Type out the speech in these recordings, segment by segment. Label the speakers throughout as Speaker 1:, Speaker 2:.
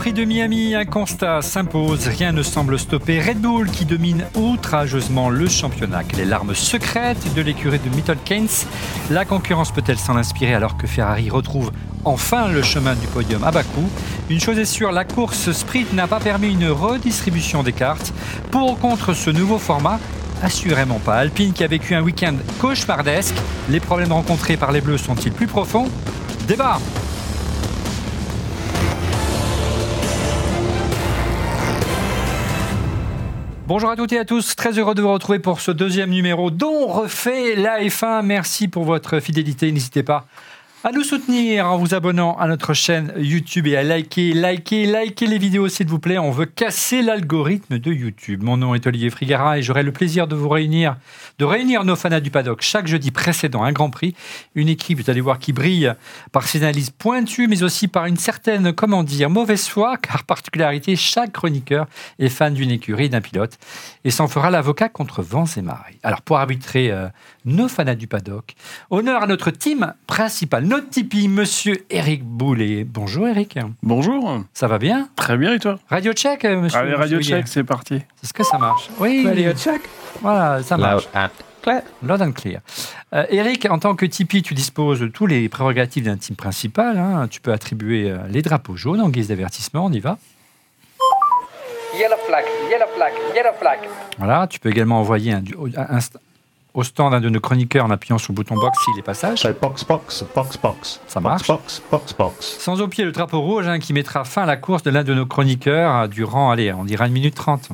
Speaker 1: Prix de Miami, un constat s'impose. Rien ne semble stopper Red Bull qui domine outrageusement le championnat. Quelle est l'arme secrète de l'écurie de Milton Keynes? La concurrence peut-elle s'en inspirer alors que Ferrari retrouve enfin le chemin du podium à Bakou? Une chose est sûre, la course sprint n'a pas permis une redistribution des cartes. Pour ou contre ce nouveau format, Assurément pas. Alpine qui a vécu un week-end cauchemardesque. Les problèmes rencontrés par les Bleus sont-ils plus profonds? Débat Bonjour à toutes et à tous, très heureux de vous retrouver pour ce deuxième numéro dont refait la F1. Merci pour votre fidélité, n'hésitez pas à nous soutenir en vous abonnant à notre chaîne YouTube et à liker, liker, liker les vidéos s'il vous plaît. On veut casser l'algorithme de YouTube. Mon nom est Olivier Frigara et j'aurai le plaisir de vous réunir, de réunir nos fans du paddock chaque jeudi précédent un Grand Prix. Une équipe, vous allez voir, qui brille par ses analyses pointues, mais aussi par une certaine, comment dire, mauvaise foi, car particularité, chaque chroniqueur est fan d'une écurie, d'un pilote, et s'en fera l'avocat contre vents et marées. Alors pour arbitrer euh, nos fans du paddock, honneur à notre team principal notre Tipeee, monsieur Eric Boulet. Bonjour Eric.
Speaker 2: Bonjour.
Speaker 1: Ça va bien?
Speaker 2: Très bien et toi?
Speaker 1: Radio check, euh, monsieur.
Speaker 2: Allez, radio check, c'est parti.
Speaker 1: Est-ce que ça marche
Speaker 3: Oui. Radio check.
Speaker 1: Voilà, ça marche.
Speaker 3: Loud and clear.
Speaker 1: Loud and clear. Euh, Eric, en tant que Tipeee, tu disposes de tous les prérogatives d'un team principal. hein. Tu peux attribuer euh, les drapeaux jaunes en guise d'avertissement. On y va?
Speaker 4: Yellow flag, yellow flag, yellow flag.
Speaker 1: Voilà. Tu peux également envoyer un, du- un- un- au stand un de nos chroniqueurs en appuyant sur le bouton box s'il est passage.
Speaker 5: Box, box, box, box.
Speaker 1: Ça marche.
Speaker 5: Box, box, box.
Speaker 1: Sans au pied le drapeau rouge hein, qui mettra fin à la course de l'un de nos chroniqueurs euh, durant, allez, on dira une minute trente.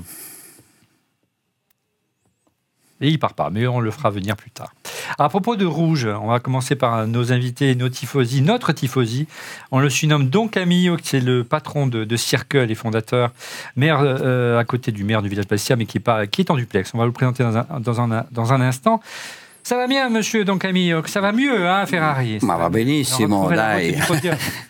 Speaker 1: Et il part pas, mais on le fera venir plus tard. À propos de rouge, on va commencer par nos invités, nos tifosi, notre tifosi. On le surnomme Don Camillo, qui est le patron de, de Circle et fondateur, maire euh, à côté du maire du village Bastia, mais qui est, pas, qui est en duplex. On va le présenter dans un, dans un, dans un instant. Ça va bien, monsieur Don Camillo Ça va mieux, hein, Ferrari?
Speaker 6: Ma va benissimo, dai.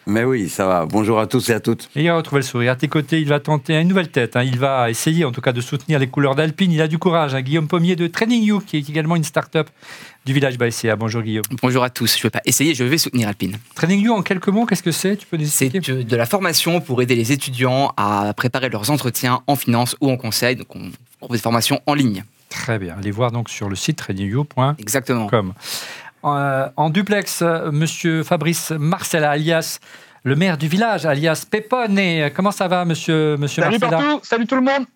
Speaker 6: Mais oui, ça va. Bonjour à tous et à toutes.
Speaker 1: Et il va retrouver le sourire. À tes côtés, il va tenter une nouvelle tête. hein. Il va essayer, en tout cas, de soutenir les couleurs d'Alpine. Il a du courage. hein. Guillaume Pommier de Training You, qui est également une start-up du village Baïséa. Bonjour Guillaume.
Speaker 3: Bonjour à tous. Je ne vais pas essayer, je vais soutenir Alpine.
Speaker 1: Training You, en quelques mots, qu'est-ce que c'est? Tu peux nous
Speaker 3: C'est
Speaker 1: expliquer?
Speaker 3: de, de la formation pour aider les étudiants à préparer leurs entretiens en finance ou en conseil. Donc, on propose des formations en ligne.
Speaker 1: Très bien. Allez voir donc sur le site trainingyou.com.
Speaker 3: Exactement.
Speaker 1: Euh, en duplex, euh, monsieur Fabrice Marcella, alias le maire du village, alias Pépone. Et comment ça va, monsieur, monsieur
Speaker 7: Salut
Speaker 1: Marcella
Speaker 7: partout, salut tout le monde.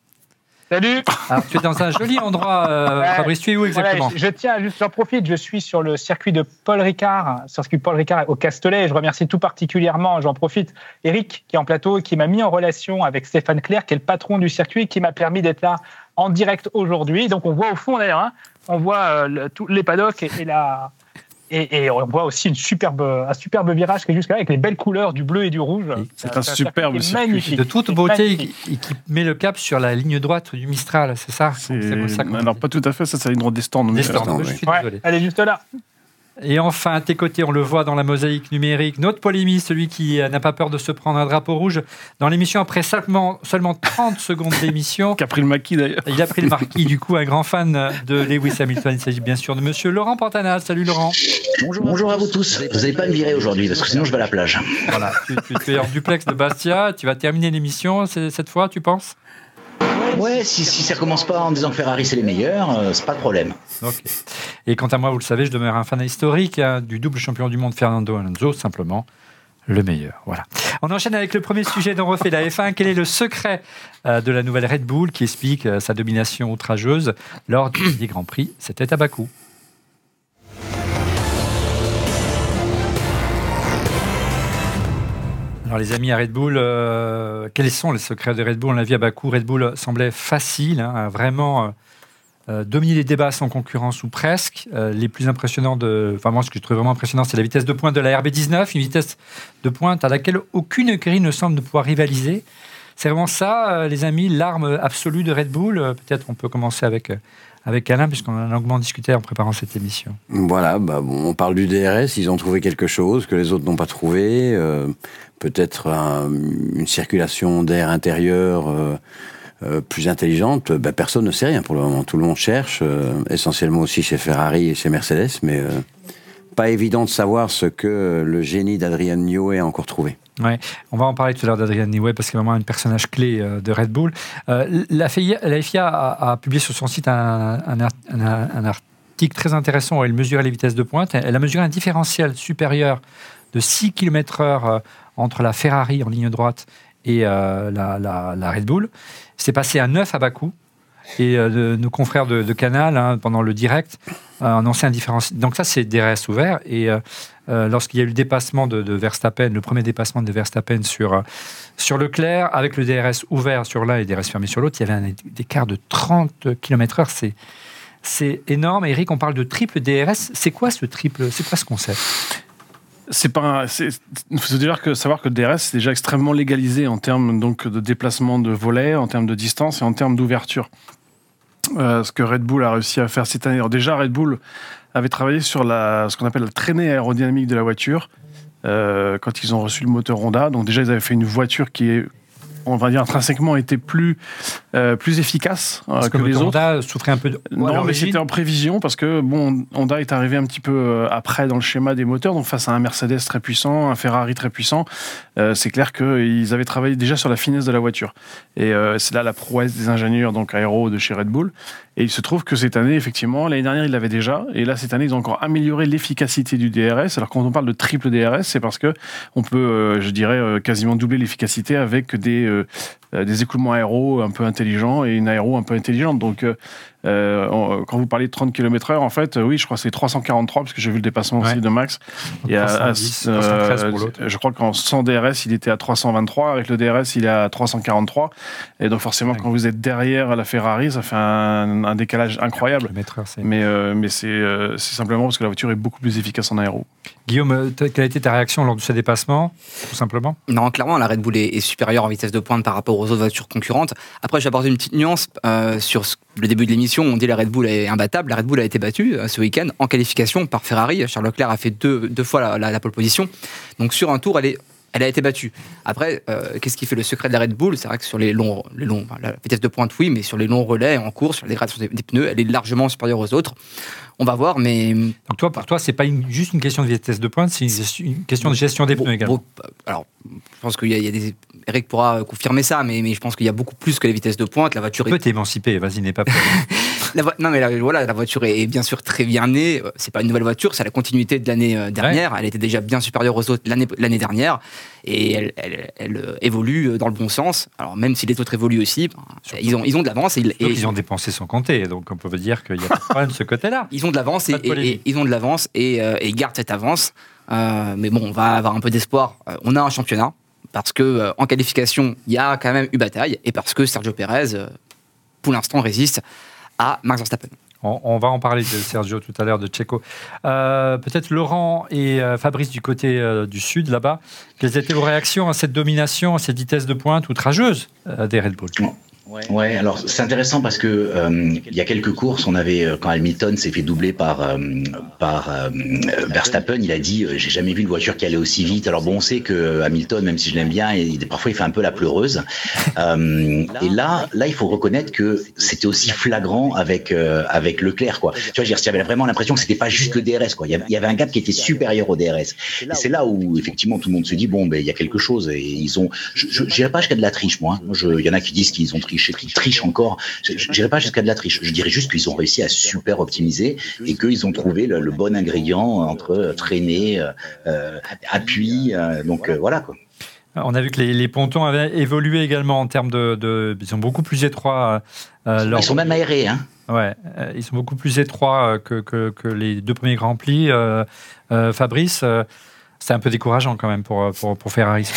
Speaker 7: Salut.
Speaker 1: Alors, tu es dans un joli endroit, euh,
Speaker 7: Ouais.
Speaker 1: Fabrice. Tu es où exactement
Speaker 7: Voilà, je, je tiens, juste, j'en profite, je suis sur le circuit de Paul Ricard, sur le circuit Paul Ricard au Castellet. Je remercie tout particulièrement, j'en profite, Eric qui est en plateau et qui m'a mis en relation avec Stéphane Claire, qui est le patron du circuit, qui m'a permis d'être là en direct aujourd'hui. Donc on voit au fond d'ailleurs, hein, on voit euh, le- tous les paddocks et, et la. Et, et on voit aussi une superbe, un superbe virage qui est jusqu'à là avec les belles couleurs du bleu et du rouge.
Speaker 2: C'est un superbe
Speaker 7: circuit
Speaker 2: circuit.
Speaker 7: magnifique.
Speaker 1: de toute beauté et qui met le cap sur la ligne droite du Mistral, c'est ça? Ça
Speaker 2: Alors, pas tout à fait, ça, c'est une des stands.
Speaker 1: Des
Speaker 2: mais-
Speaker 1: stands,
Speaker 6: stands,
Speaker 1: je
Speaker 6: oui.
Speaker 1: suis
Speaker 7: Ouais,
Speaker 1: désolé.
Speaker 7: elle est juste là.
Speaker 1: Et enfin, à tes côtés, on le voit dans la mosaïque numérique, notre polémiste, celui qui euh, n'a pas peur de se prendre un drapeau rouge dans l'émission après seulement, seulement 30 secondes d'émission.
Speaker 2: Qui a pris le maquis d'ailleurs.
Speaker 1: Il a pris le marquis, du coup, un grand fan de Lewis Hamilton. Il s'agit bien sûr de monsieur Laurent Pantana. Salut Laurent.
Speaker 8: Bonjour, à vous tous. Vous n'allez pas me virer aujourd'hui parce que sinon je vais à la plage.
Speaker 1: Voilà, tu, tu- tu es en duplex de Bastia. Tu vas terminer l'émission cette fois, tu penses?
Speaker 8: Ouais, si, si ça commence pas en disant que Ferrari c'est les meilleurs, euh, c'est pas de problème.
Speaker 1: Ok. Et quant à moi, vous le savez, je demeure un fan historique hein, du double champion du monde Fernando Alonso, simplement le meilleur. Voilà. On enchaîne avec le premier sujet dont refait la F1. Quel est le secret euh, de la nouvelle Red Bull qui explique euh, sa domination outrageuse lors des Grands Prix? C'était à Bakou. Alors les amis à Red Bull, euh, quels sont les secrets de Red Bull? On l'a vu à Bakou, Red Bull semblait facile, hein, vraiment euh, dominer les débats sans concurrence ou presque. Euh, les plus impressionnants de, enfin moi ce que je trouve vraiment impressionnant, c'est la vitesse de pointe de la RB19, une vitesse de pointe à laquelle aucune écurie ne semble ne pouvoir rivaliser. C'est vraiment ça, euh, les amis, l'arme absolue de Red Bull. Euh, Peut-être on peut commencer avec avec Alain puisqu'on a longuement discuté en préparant cette émission.
Speaker 6: Voilà, bah, on parle du DRS, ils ont trouvé quelque chose que les autres n'ont pas trouvé. Peut-être un- une circulation d'air intérieur euh, euh, plus intelligente. Bah, personne ne sait rien pour le moment. Tout le monde cherche, euh, essentiellement aussi chez Ferrari et chez Mercedes, mais euh, pas évident de savoir ce que le génie d'Adrian Newey a encore trouvé.
Speaker 1: On va en parler tout à l'heure d'Adrian Newey parce qu'il est vraiment un personnage clé euh, de Red Bull. Euh, la, FIA, a, publié sur son site un, un art- un- un article très intéressant où elle mesurait les vitesses de pointe. Elle a mesuré un différentiel supérieur de 6 km/h entre la Ferrari en ligne droite et euh, la, Red Bull. C'est passé à 9 à Bakou. Et euh, nos confrères de, Canal, hein, pendant le direct, euh, annonçaient un différentiel. Donc ça, c'est DRS ouvert. Et lorsqu'il y a eu le dépassement de, Verstappen, le premier dépassement de Verstappen sur, sur Leclerc, avec le DRS ouvert sur l'un et le DRS fermé sur l'autre, il y avait un écart de 30 km/h. C'est, c'est énorme. Eric, on parle de triple DRS. C'est quoi ce triple C'est quoi ce concept?
Speaker 2: C'est pas. faut dire que savoir que DRS c'est déjà extrêmement légalisé en termes donc de déplacement de volet, en termes de distance et en termes d'ouverture. Euh, ce que Red Bull a réussi à faire cette année. Déjà, Red Bull avait travaillé sur la, ce qu'on appelle la traînée aérodynamique de la voiture euh, quand ils ont reçu le moteur Honda. Donc déjà, ils avaient fait une voiture qui est, on va dire intrinsèquement, était plus euh, plus efficace euh, que
Speaker 1: que
Speaker 2: les autres.
Speaker 1: Honda souffrait un peu de.
Speaker 2: Non, mais c'était en prévision parce que bon, Honda est arrivé un petit peu euh, après dans le schéma des moteurs, donc face à un Mercedes très puissant, un Ferrari très puissant, euh, c'est clair qu'ils avaient travaillé déjà sur la finesse de la voiture. Et c'est là la prouesse des ingénieurs donc aéro de chez Red Bull. Et il se trouve que cette année, effectivement, l'année dernière ils l'avaient déjà, et là cette année ils ont encore amélioré l'efficacité du DRS. Alors quand on parle de triple DRS, c'est parce que on peut, euh, je dirais, euh, quasiment doubler l'efficacité avec des euh, des écoulements aéro un peu intelligents et une aéro un peu intelligente. Donc, euh, quand vous parlez de 30 km/h, en fait, euh, oui, je crois que c'est 343 parce que j'ai vu le dépassement aussi de Max. Et à- à-
Speaker 1: 310,
Speaker 2: euh,
Speaker 1: 313 pour l'autre.
Speaker 2: je crois qu'en sans DRS, il était à 323. Avec le DRS, il est à 343. Et donc, forcément,
Speaker 1: Ouais.
Speaker 2: quand vous êtes derrière la Ferrari, ça fait un, un décalage incroyable. Mais, euh, mais euh, c'est simplement parce que la voiture est beaucoup plus efficace en aéro.
Speaker 1: Guillaume, quelle a été ta réaction lors de ce dépassement Tout simplement?
Speaker 3: Non, clairement, la Red Bull est, est supérieure en vitesse de pointe par rapport aux autres voitures concurrentes. Après, apporter une petite nuance euh, sur le début de l'émission. On dit la Red Bull est imbattable. La Red Bull a été battue euh, ce week-end en qualification par Ferrari. Charles Leclerc a fait deux, deux fois la, la- la pole position. Donc sur un tour, elle est elle a été battue. Après, euh, qu'est-ce qui fait le secret de la Red Bull? C'est vrai que sur les longs, les longs, la vitesse de pointe, oui, mais sur les longs relais en course, sur la dégradation des, des pneus, elle est largement supérieure aux autres. On va voir, mais
Speaker 1: Donc toi, pour toi, c'est pas une- juste une question de vitesse de pointe, c'est une, question de gestion des
Speaker 3: Bon,
Speaker 1: pneus également.
Speaker 3: bon, alors, je pense qu'il y, a- il y a des. Eric pourra confirmer ça, mais, mais je pense qu'il y a beaucoup plus que la vitesse de pointe. La voiture
Speaker 1: Tu
Speaker 3: est.
Speaker 1: peux t'émanciper, vas-y, n'aie pas peur.
Speaker 3: la vo- non, mais la, voilà, la voiture est, est bien sûr très bien née. Euh, C'est pas une nouvelle voiture, c'est la continuité de l'année euh, dernière. Elle était déjà bien supérieure aux autres l'année dernière. Et elle, elle- elle, euh, évolue dans le bon sens. Alors, même si les autres évoluent aussi, ben, ils, ont, ils ont de l'avance. Et,
Speaker 1: ils ont dépensé sans compter, donc on peut dire qu'il y a pas de problème de ce côté-là.
Speaker 3: ils ont de l'avance et, ils ont de l'avance et, euh, gardent cette avance. Euh, mais bon, on va avoir un peu d'espoir. Euh, on a un championnat parce que euh, en qualification, il y a quand même eu bataille et parce que Sergio Pérez, pour l'instant, résiste à Max Verstappen.
Speaker 1: On, on va en parler de Sergio tout à l'heure, de Checo. Euh, Peut-être Laurent et euh, Fabrice du côté euh, du sud, là-bas. Quelles étaient vos réactions à cette domination, à cette vitesse de pointe outrageuse des Red Bull?
Speaker 8: Ouais, alors c'est intéressant parce que euh, il y a quelques courses, on avait euh, quand Hamilton s'est fait doubler par euh, par euh, Verstappen, il a dit j'ai jamais vu une voiture qui allait aussi vite. Alors bon, on sait que Hamilton, même si je l'aime bien, il, parfois il fait un peu la pleureuse. Euh, et là, là, il faut reconnaître que c'était aussi flagrant avec euh, avec Leclerc, quoi. Tu vois, je j'avais vraiment l'impression que c'était pas juste le DRS, quoi. Il y avait, un gap qui était supérieur au DRS. Et c'est là où effectivement tout le monde se dit bon, ben il y a quelque chose. Et ils ont, je, je pas jusqu'à de la triche, moi. il y en a qui disent qu'ils ont triché, qu'ils trichent encore. Je dirais pas jusqu'à de la triche. Je dirais juste qu'ils ont réussi à super optimiser et qu'ils ont trouvé le, le bon ingrédient entre traîner, euh, euh, appui. euh, donc euh, voilà quoi.
Speaker 1: On a vu que les, les pontons avaient évolué également en termes de. de- ils sont beaucoup plus étroits. euh,
Speaker 8: Ils sont même aérés, hein.
Speaker 1: Ouais, euh, ils sont beaucoup plus étroits que, que, que les deux premiers Grands. Euh, euh, Fabrice, c'est un peu décourageant quand même pour, pour, pour Ferrari.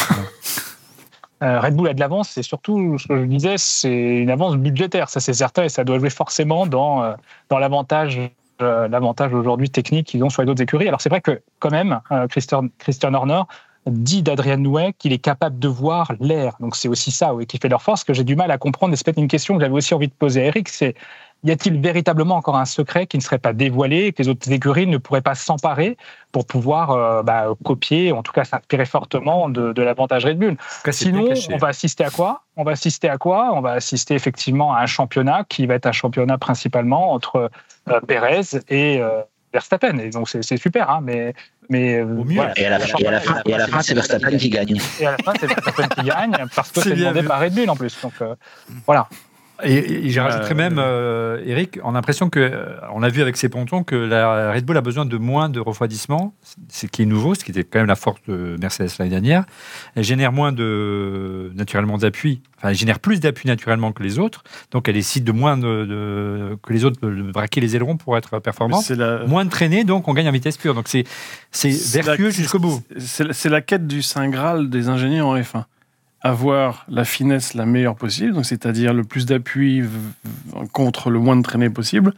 Speaker 7: Euh, Red Bull a de l'avance et surtout, ce que je disais, c'est une avance budgétaire, ça c'est certain, et ça doit jouer forcément dans, euh, dans l'avantage euh, l'avantage aujourd'hui technique qu'ils ont sur les autres écuries. Alors c'est vrai que quand même, Christian, Horner dit d'Adrian Nouet qu'il est capable de voir l'air. Donc c'est aussi ça oui, qui fait leur force, que j'ai du mal à comprendre. Et c'est peut-être une question que j'avais aussi envie de poser à Eric, c'est y a-t-il véritablement encore un secret qui ne serait pas dévoilé, et que les autres écuries ne pourraient pas s'emparer pour pouvoir euh, bah, copier, en tout cas s'inspirer fortement de, de l'avantage Red Bull?
Speaker 1: Cas,
Speaker 7: Sinon, on va assister à quoi? On va assister à quoi? On va assister effectivement à un championnat qui va être un championnat principalement entre euh, Pérez et, euh, Verstappen. Et donc, c'est super, hein, mais. mais euh,
Speaker 1: Au mieux.
Speaker 7: voilà.
Speaker 8: Et à la fin, et à la fin, et à la fin, c'est Verstappen qui gagne.
Speaker 7: Et à la fin, c'est Verstappen qui gagne parce que
Speaker 1: C'est bien
Speaker 7: demandé par Red Bull en plus. Donc, euh, voilà.
Speaker 1: Et, et j'ai rajouterais
Speaker 2: Euh,
Speaker 1: même, euh, Eric, on a l'impression que, euh, on a vu avec ces pontons que la Red Bull a besoin de moins de refroidissement, ce qui est nouveau, ce qui était quand même la force de Mercedes l'année dernière. Elle génère moins de, naturellement d'appui, enfin, elle génère plus d'appui naturellement que les autres, donc elle décide de moins de, de- que les autres de braquer les ailerons pour être performante.
Speaker 2: La,
Speaker 1: Moins de traîner, donc on gagne en vitesse pure. Donc c'est vertueux jusqu'au bout.
Speaker 2: c'est la- c'est la quête du Saint Graal des ingénieurs en F1. Avoir la finesse la meilleure possible, donc c'est-à-dire le plus d'appui contre le moins de traînée possible.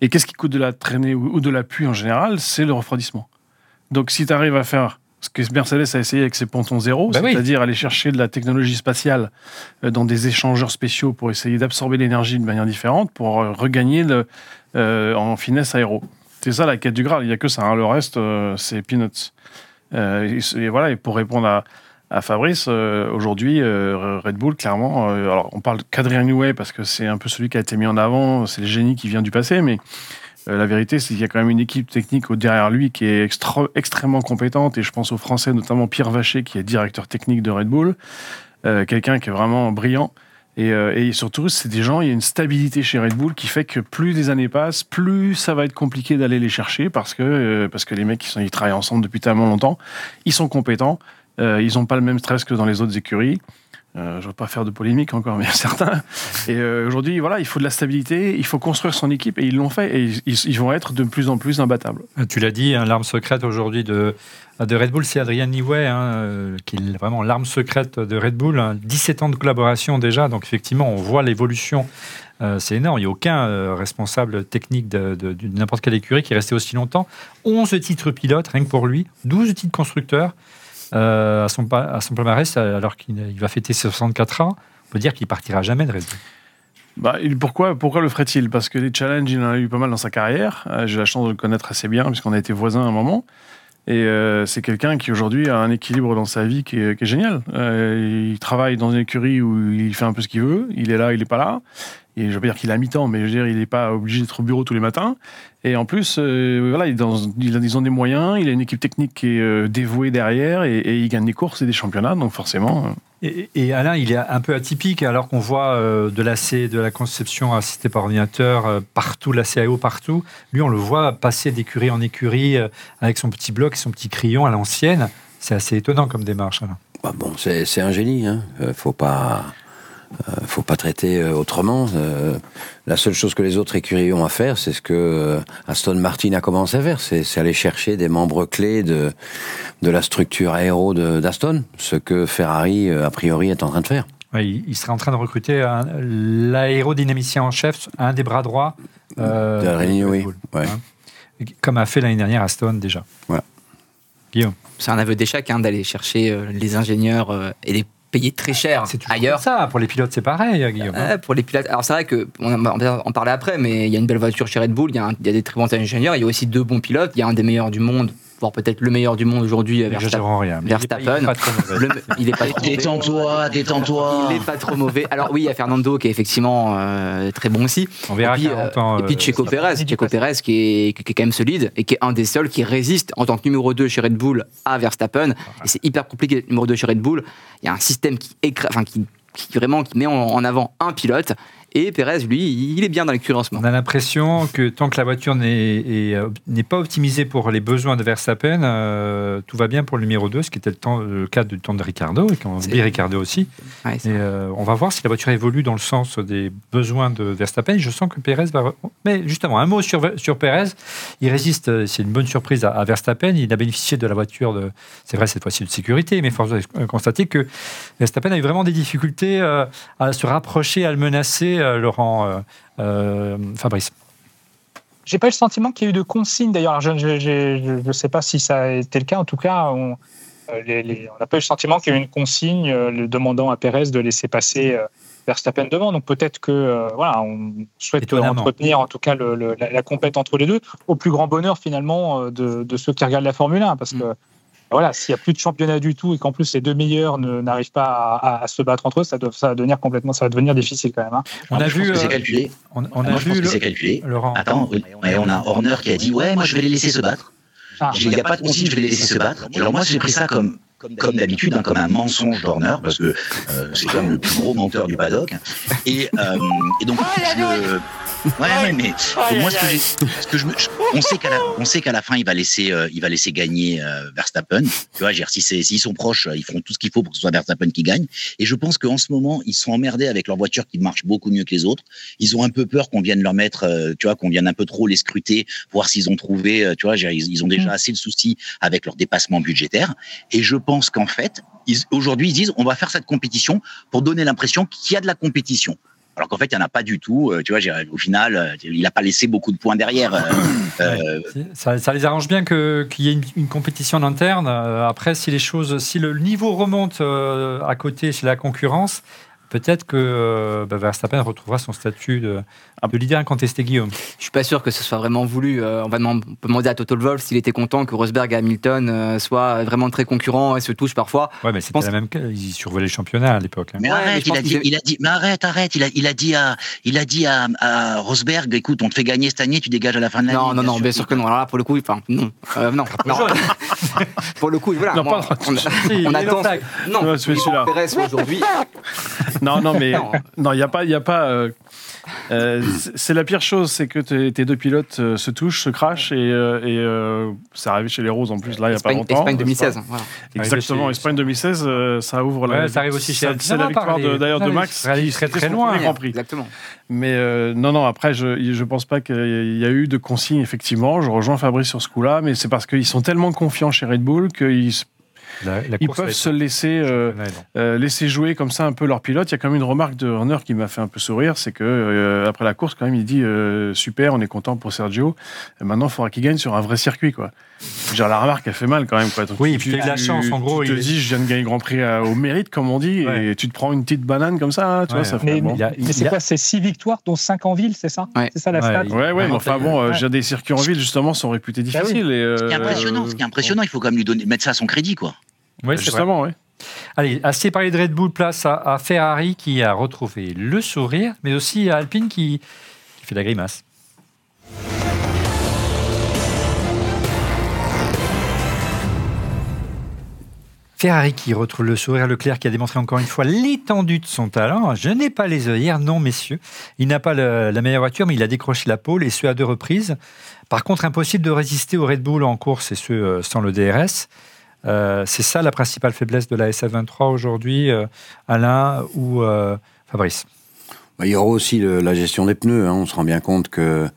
Speaker 2: Et qu'est-ce qui coûte de la traînée ou de l'appui en général? C'est le refroidissement. Donc si tu arrives à faire ce que Mercedes a essayé avec ses pontons zéro,
Speaker 1: Bah oui.
Speaker 2: c'est-à-dire aller chercher de la technologie spatiale euh, dans des échangeurs spéciaux pour essayer d'absorber l'énergie de manière différente, pour euh, regagner le, euh, en finesse aéro. C'est ça la quête du Graal, il n'y a que ça. hein. Le reste, euh, c'est peanuts. Euh, et, et voilà, et pour répondre à, à Fabrice, euh, aujourd'hui, euh, Red Bull, clairement, euh, alors on parle qu'Adrien Newey parce que c'est un peu celui qui a été mis en avant, c'est le génie qui vient du passé, mais la vérité, c'est qu'il y a quand même une équipe technique derrière lui qui est extrêmement compétente, et je pense aux Français, notamment Pierre Vacher, qui est directeur technique de Red Bull, quelqu'un qui est vraiment brillant. Et, surtout, c'est des gens, il y a une stabilité chez Red Bull qui fait que plus les années passent, plus ça va être compliqué d'aller les chercher parce que, parce que les mecs, ils, sont, ils travaillent ensemble depuis tellement longtemps, ils sont compétents, ils n'ont pas le même stress que dans les autres écuries. Euh, je ne veux pas faire de polémique encore, mais certains. Et euh, aujourd'hui, voilà, il faut de la stabilité, il faut construire son équipe, et ils l'ont fait, et ils, vont être de plus en plus imbattables.
Speaker 1: Tu l'as dit, hein, l'arme secrète aujourd'hui de, de Red Bull, c'est Adrian Newey, hein, euh, qui est vraiment l'arme secrète de Red Bull. hein. 17 ans de collaboration déjà, donc effectivement, on voit l'évolution. Euh, c'est énorme. Il n'y a aucun euh, responsable technique de, de- n'importe quelle écurie qui est resté aussi longtemps. 11 titres pilotes, rien que pour lui. 12 titres constructeurs euh, à, son, à son palmarès, alors qu'il il va fêter ses 64 ans. On peut dire qu'il partira jamais de Bull.
Speaker 2: Bah, pourquoi, pourquoi le ferait-il? Parce que les challenges, il en a eu pas mal dans sa carrière. Euh, J'ai la chance de le connaître assez bien, puisqu'on a été voisins à un moment. Et euh, c'est quelqu'un qui aujourd'hui a un équilibre dans sa vie qui est, génial. Euh, il travaille dans une écurie où il fait un peu ce qu'il veut. Il est là, il n'est pas là. Et je veux pas dire qu'il est à mi-temps, mais je veux dire, il n'est pas obligé d'être au bureau tous les matins. Et en plus, euh, voilà, il est dans, il a, ils ont des moyens, il a une équipe technique qui est euh, dévouée derrière et, et il gagne des courses et des championnats. Donc forcément, euh,
Speaker 1: Et, et Alain, il est un peu atypique, alors qu'on voit euh, de la conception assistée par ordinateur, euh, partout, la CAO partout. Lui, on le voit passer d'écurie en écurie euh, avec son petit bloc et son petit crayon à l'ancienne. C'est assez étonnant comme démarche, Alain.
Speaker 6: Bah bon, c'est un génie. Hein. Euh, faut pas, euh, faut pas traiter euh, autrement. Euh, la seule chose que les autres écuries ont à faire, c'est ce que Aston Martin a commencé à faire, c'est aller chercher des membres clés de de la structure aéro d'Aston, ce que Ferrari a priori est en train de faire.
Speaker 1: Il, serait en train de recruter l'aérodynamicien en chef, un des bras droits euh,
Speaker 6: De
Speaker 1: Bull,
Speaker 6: ouais.
Speaker 1: hein. comme a fait l'année dernière Aston déjà.
Speaker 6: Voilà.
Speaker 1: Guillaume.
Speaker 3: C'est un aveu d'échec hein, d'aller chercher euh, les ingénieurs euh, et les très cher
Speaker 1: C'est
Speaker 3: ailleurs.
Speaker 1: ça. Pour les pilotes, c'est pareil, hein, Guillaume.
Speaker 3: Ouais, pour les pilotes. Alors c'est vrai que on va en parler après, mais il y a une belle voiture chez Red Bull. Il y, a un- il y a des très bons ingénieurs. Il y a aussi deux bons pilotes. Il y a un des meilleurs du monde, voire peut-être le meilleur du monde aujourd'hui, Verstappen.
Speaker 1: Rien.
Speaker 3: Verstappen. il est pas trop mauvais.
Speaker 8: Détends-toi, détends-toi.
Speaker 3: Il est pas trop mauvais. Alors oui, il y a Fernando qui est effectivement euh, très bon aussi.
Speaker 1: On verra
Speaker 3: et puis,
Speaker 1: 40
Speaker 3: euh,
Speaker 1: ans.
Speaker 3: et puis
Speaker 1: euh,
Speaker 3: Checo Pérez, Checo. Pérez qui est, qui est quand même solide et qui est un des seuls qui résiste en tant que numéro 2 chez Red Bull à Verstappen. Et c'est hyper compliqué d'être numéro 2 chez Red Bull. Il y a un système qui, écra- enfin, qui, qui vraiment qui met en, en avant un pilote. Et Pérez, lui, il est bien dans ce
Speaker 1: On a l'impression que tant que la voiture n'est est, euh, pas optimisée pour les besoins de Verstappen, euh, tout va bien pour le numéro 2, ce qui était le, temps, le cas du temps de Ricardo, et
Speaker 3: C'est-
Speaker 1: dit Ricardo aussi.
Speaker 3: Ouais,
Speaker 1: Et euh, on va voir si la voiture évolue dans le sens des besoins de Verstappen. Je sens que Pérez va. Mais justement, un mot sur, sur Pérez. Il résiste, c'est une bonne surprise à, à Verstappen. Il a bénéficié de la voiture de. C'est vrai, cette fois-ci de sécurité, mais est de constater que Verstappen a eu vraiment des difficultés euh, à se rapprocher, à le menacer, Laurent. euh, euh, Fabrice.
Speaker 7: J'ai pas eu le sentiment qu'il y ait eu de consignes d'ailleurs. Je ne sais pas si ça a été le cas. En tout cas, on euh, n'a pas eu le sentiment qu'il y ait eu une consigne euh, le demandant à Pérez de laisser passer euh, Verstappen devant. Donc peut-être que euh, voilà, on souhaite entretenir en tout cas le- le- la, la compète entre les deux, au plus grand bonheur finalement euh, de, de ceux qui regardent la Formule 1, parce que Voilà, s'il n'y a plus de championnat du tout et qu'en plus les deux meilleurs ne- n'arrivent pas à, à- à se battre entre eux, ça, doit, ça va devenir complètement, ça va devenir difficile quand même. hein.
Speaker 1: On a
Speaker 8: pense
Speaker 1: vu,
Speaker 8: que c'est
Speaker 1: euh,
Speaker 8: calculé.
Speaker 1: on, on
Speaker 8: Ah,
Speaker 1: a
Speaker 8: moi, pense
Speaker 1: vu
Speaker 8: que c'est calculé.
Speaker 1: Laurent.
Speaker 8: Attends, et on a Horner qui a dit ouais, moi je vais les laisser se battre.
Speaker 7: Ah.
Speaker 8: Il n'y a pas de consigne, je vais les laisser se battre. Alors moi j'ai pris ça comme comme d'habitude, hein, comme un mensonge d'Horner, parce que euh, c'est quand même le plus gros menteur du paddock. Et, euh, et donc, je- ouais, ouais, mais moi, ce que, ce que je, me- je- on sait qu'à la, on sait qu'à la fin, il va laisser, euh, il va laisser gagner euh, Verstappen. Tu vois, dire, si c'est, s'ils sont proches, euh, ils feront tout ce qu'il faut pour que ce soit Verstappen qui gagne. Et je pense qu'en ce moment, ils sont emmerdés avec leur voiture qui marche beaucoup mieux que les autres. Ils ont un peu peur qu'on vienne leur mettre, euh, tu vois, qu'on vienne un peu trop les scruter, voir s'ils ont trouvé, euh, tu vois, dire, ils, ils ont déjà assez de soucis avec leur dépassement budgétaire. Et je pense qu'en fait, aujourd'hui, ils disent, on va faire cette compétition pour donner l'impression qu'il y a de la compétition. Alors qu'en fait, il n'y en a pas du tout. Euh, tu vois, au final, euh, il n'a pas laissé beaucoup de points derrière. euh,
Speaker 1: Ça, ça les arrange bien qu'il y ait une, une compétition en interne. Après, si les choses, si le niveau remonte à côté chez la concurrence, peut-être que euh, bah, Verstappen retrouvera son statut de, de leader incontesté, Guillaume.
Speaker 3: Je suis pas sûr que ce soit vraiment voulu. Euh, on, va demander, on peut demander à Toto Wolff s'il était content que Rosberg et Hamilton euh, soient vraiment très concurrents et se touchent parfois.
Speaker 1: Ouais, mais c'était
Speaker 3: pense-
Speaker 1: la même. Ils survolaient le championnat à l'époque. hein.
Speaker 8: Mais
Speaker 3: Ouais, mais
Speaker 8: arrête, il a, dit,
Speaker 3: qu'il-
Speaker 8: il a dit, mais arrête, arrête, il a, il a dit à, il a dit à, à Rosberg, écoute, on te fait gagner cette année, tu dégages à la fin de l'année.
Speaker 3: Non, non, non, bien sûr que non. Alors là, pour le coup, enfin, non. Euh, non. non. pour le coup, voilà.
Speaker 2: Non,
Speaker 3: moi,
Speaker 2: pas-
Speaker 3: on,
Speaker 1: Si,
Speaker 3: on
Speaker 1: est
Speaker 3: attend. Non, Olivier
Speaker 2: celui-là.
Speaker 3: Aujourd'hui.
Speaker 2: Non, non, mais
Speaker 3: Non.
Speaker 2: il y a pas, il y a pas. euh, euh, c'est- la pire chose, c'est que tes tes deux pilotes euh, se touchent, se crachent et, euh, et euh, c'est arrivé chez les Roses en plus là il y a pas longtemps.
Speaker 3: Espagne
Speaker 2: n'est-ce
Speaker 3: 2016.
Speaker 2: pas
Speaker 3: Voilà.
Speaker 2: Exactement, Espagne 2016, euh, ça ouvre la.
Speaker 1: Ça arrive aussi chez
Speaker 2: ça-. C'est la victoire de- d'ailleurs de Max.
Speaker 1: ça arrive
Speaker 2: qui-
Speaker 1: très, loin.
Speaker 2: premier Grand Prix.
Speaker 3: Exactement.
Speaker 2: Mais euh, non, non, après, je, je pense pas qu'il y a eu de consigne, effectivement. Je rejoins Fabrice sur ce coup-là, mais c'est parce qu'ils sont tellement confiants chez Red Bull qu'ils
Speaker 1: La- la
Speaker 2: ils peuvent se laisser, euh, euh, laisser jouer comme ça un peu leur pilote. Il y a quand même une remarque de Horner qui m'a fait un peu sourire, c'est que euh, après la course, quand même, il dit euh, super, on est content pour Sergio. Et maintenant, il faudra qu'il gagne sur un vrai circuit, quoi. Dire, la remarque, elle fait mal quand même, quoi. Donc,
Speaker 1: Oui,
Speaker 2: tu-
Speaker 1: puis il a eu de la
Speaker 2: tu-
Speaker 1: chance, en gros,
Speaker 2: Tu te
Speaker 1: est-
Speaker 2: dis, je viens de gagner le Grand Prix à- au mérite, comme on dit,
Speaker 1: Ouais.
Speaker 2: et tu te prends une petite banane comme ça, hein, tu
Speaker 1: Ouais,
Speaker 2: vois, ça fait
Speaker 7: Mais,
Speaker 2: bon.
Speaker 1: il a-
Speaker 7: mais c'est
Speaker 1: a-
Speaker 7: quoi C'est 6 victoires, dont 5 en ville, c'est ça?
Speaker 3: Ouais.
Speaker 7: C'est ça la
Speaker 1: Ouais,
Speaker 7: stat?
Speaker 2: Ouais, ouais, enfin bon,
Speaker 7: ouais.
Speaker 2: j'ai des circuits en ville, justement, sont réputés
Speaker 7: Bah oui.
Speaker 2: difficiles.
Speaker 8: Ce qui est impressionnant, ce qui est impressionnant, il faut quand même lui donner, mettre ça à son crédit, quoi.
Speaker 1: Vrai.
Speaker 2: Justement, ouais.
Speaker 1: Allez, assez parlé de Red Bull, place à, à Ferrari qui a retrouvé le sourire, mais aussi à Alpine qui, qui fait la grimace. Ferrari qui retrouve le sourire, Leclerc qui a démontré encore une fois l'étendue de son talent. Je n'ai pas les œillères, non messieurs. Il n'a pas le- la meilleure voiture, mais il a décroché la pole et ce à deux reprises. Par contre, impossible de résister au Red Bull en course et ce euh, sans le DRS. Euh, c'est ça la principale faiblesse de la SF23 aujourd'hui, euh, Alain ou euh, Fabrice?
Speaker 6: Bah, Il y aura aussi la gestion des pneus. hein. On se rend bien compte que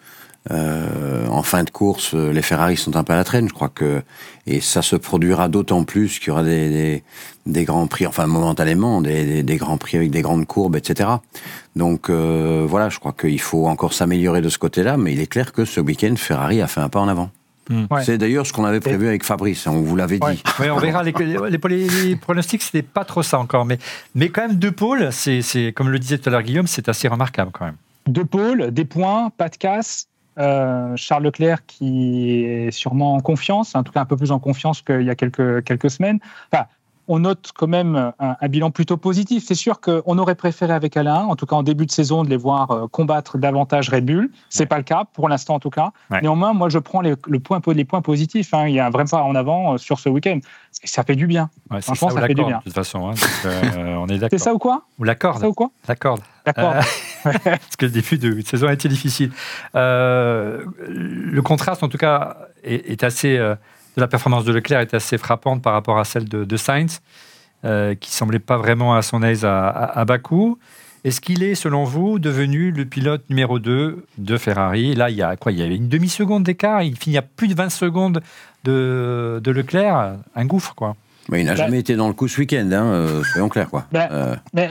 Speaker 6: en fin de course, les Ferrari sont un peu à la traîne. Je crois que et ça se produira d'autant plus qu'il y aura des, grands prix, enfin momentanément, des, des, grands prix avec des grandes courbes, etc. Donc voilà, je crois qu'il faut encore s'améliorer de ce côté-là. Mais il est clair que ce week-end, Ferrari a fait un pas en avant.
Speaker 7: Ouais.
Speaker 6: C'est d'ailleurs ce qu'on avait prévu avec Fabrice. hein, On vous l'avait
Speaker 7: Ouais.
Speaker 6: dit.
Speaker 1: Oui, on verra. Les, les, les- les pronostics, c'était pas trop ça encore. Mais, mais quand même, deux pôles, c'est, c'est, comme le disait tout à l'heure Guillaume, c'est assez remarquable quand même.
Speaker 7: Deux pôles, des points, pas de casse. Euh, Charles Leclerc qui est sûrement en confiance, en tout cas un peu plus en confiance qu'il y a quelques, quelques semaines. Enfin, on note quand même un, un bilan plutôt positif. C'est sûr qu'on aurait préféré avec Alain, en tout cas en début de saison, de les voir euh, combattre davantage Red Bull. C'est pas le cas pour l'instant en tout cas.
Speaker 1: Ouais.
Speaker 7: Néanmoins, moi je prends les, le point, les points positifs. hein. Il y a un vrai pas en avant euh, sur ce week-end. Et ça fait du bien.
Speaker 1: Ouais, c'est
Speaker 7: Franchement,
Speaker 1: ça,
Speaker 7: fait du bien.
Speaker 1: de toute façon. hein. Euh, on est
Speaker 7: C'est
Speaker 1: d'accord.
Speaker 7: ça ou quoi?
Speaker 1: Ou la
Speaker 7: C'est
Speaker 1: corde.
Speaker 7: ça ou quoi?
Speaker 1: La corde. Euh, parce que le début de saison a été difficile. Euh, le contraste, en tout cas, est, est assez. De la performance de Leclerc est assez frappante par rapport à celle de, de Sainz, euh, qui semblait pas vraiment à son aise à, à, à Bakou. Est-ce qu'il est, selon vous, devenu le pilote numéro 2 de Ferrari? Là, il y a quoi? Il y avait une demi-seconde d'écart. Il finit à plus de 20 secondes de, de Leclerc. Un gouffre, quoi.
Speaker 6: Mais il n'a
Speaker 7: Bah-
Speaker 6: jamais été dans le coup ce week-end, hein, euh, soyons clairs. Quoi.
Speaker 7: Bah,
Speaker 6: Euh,
Speaker 7: Mais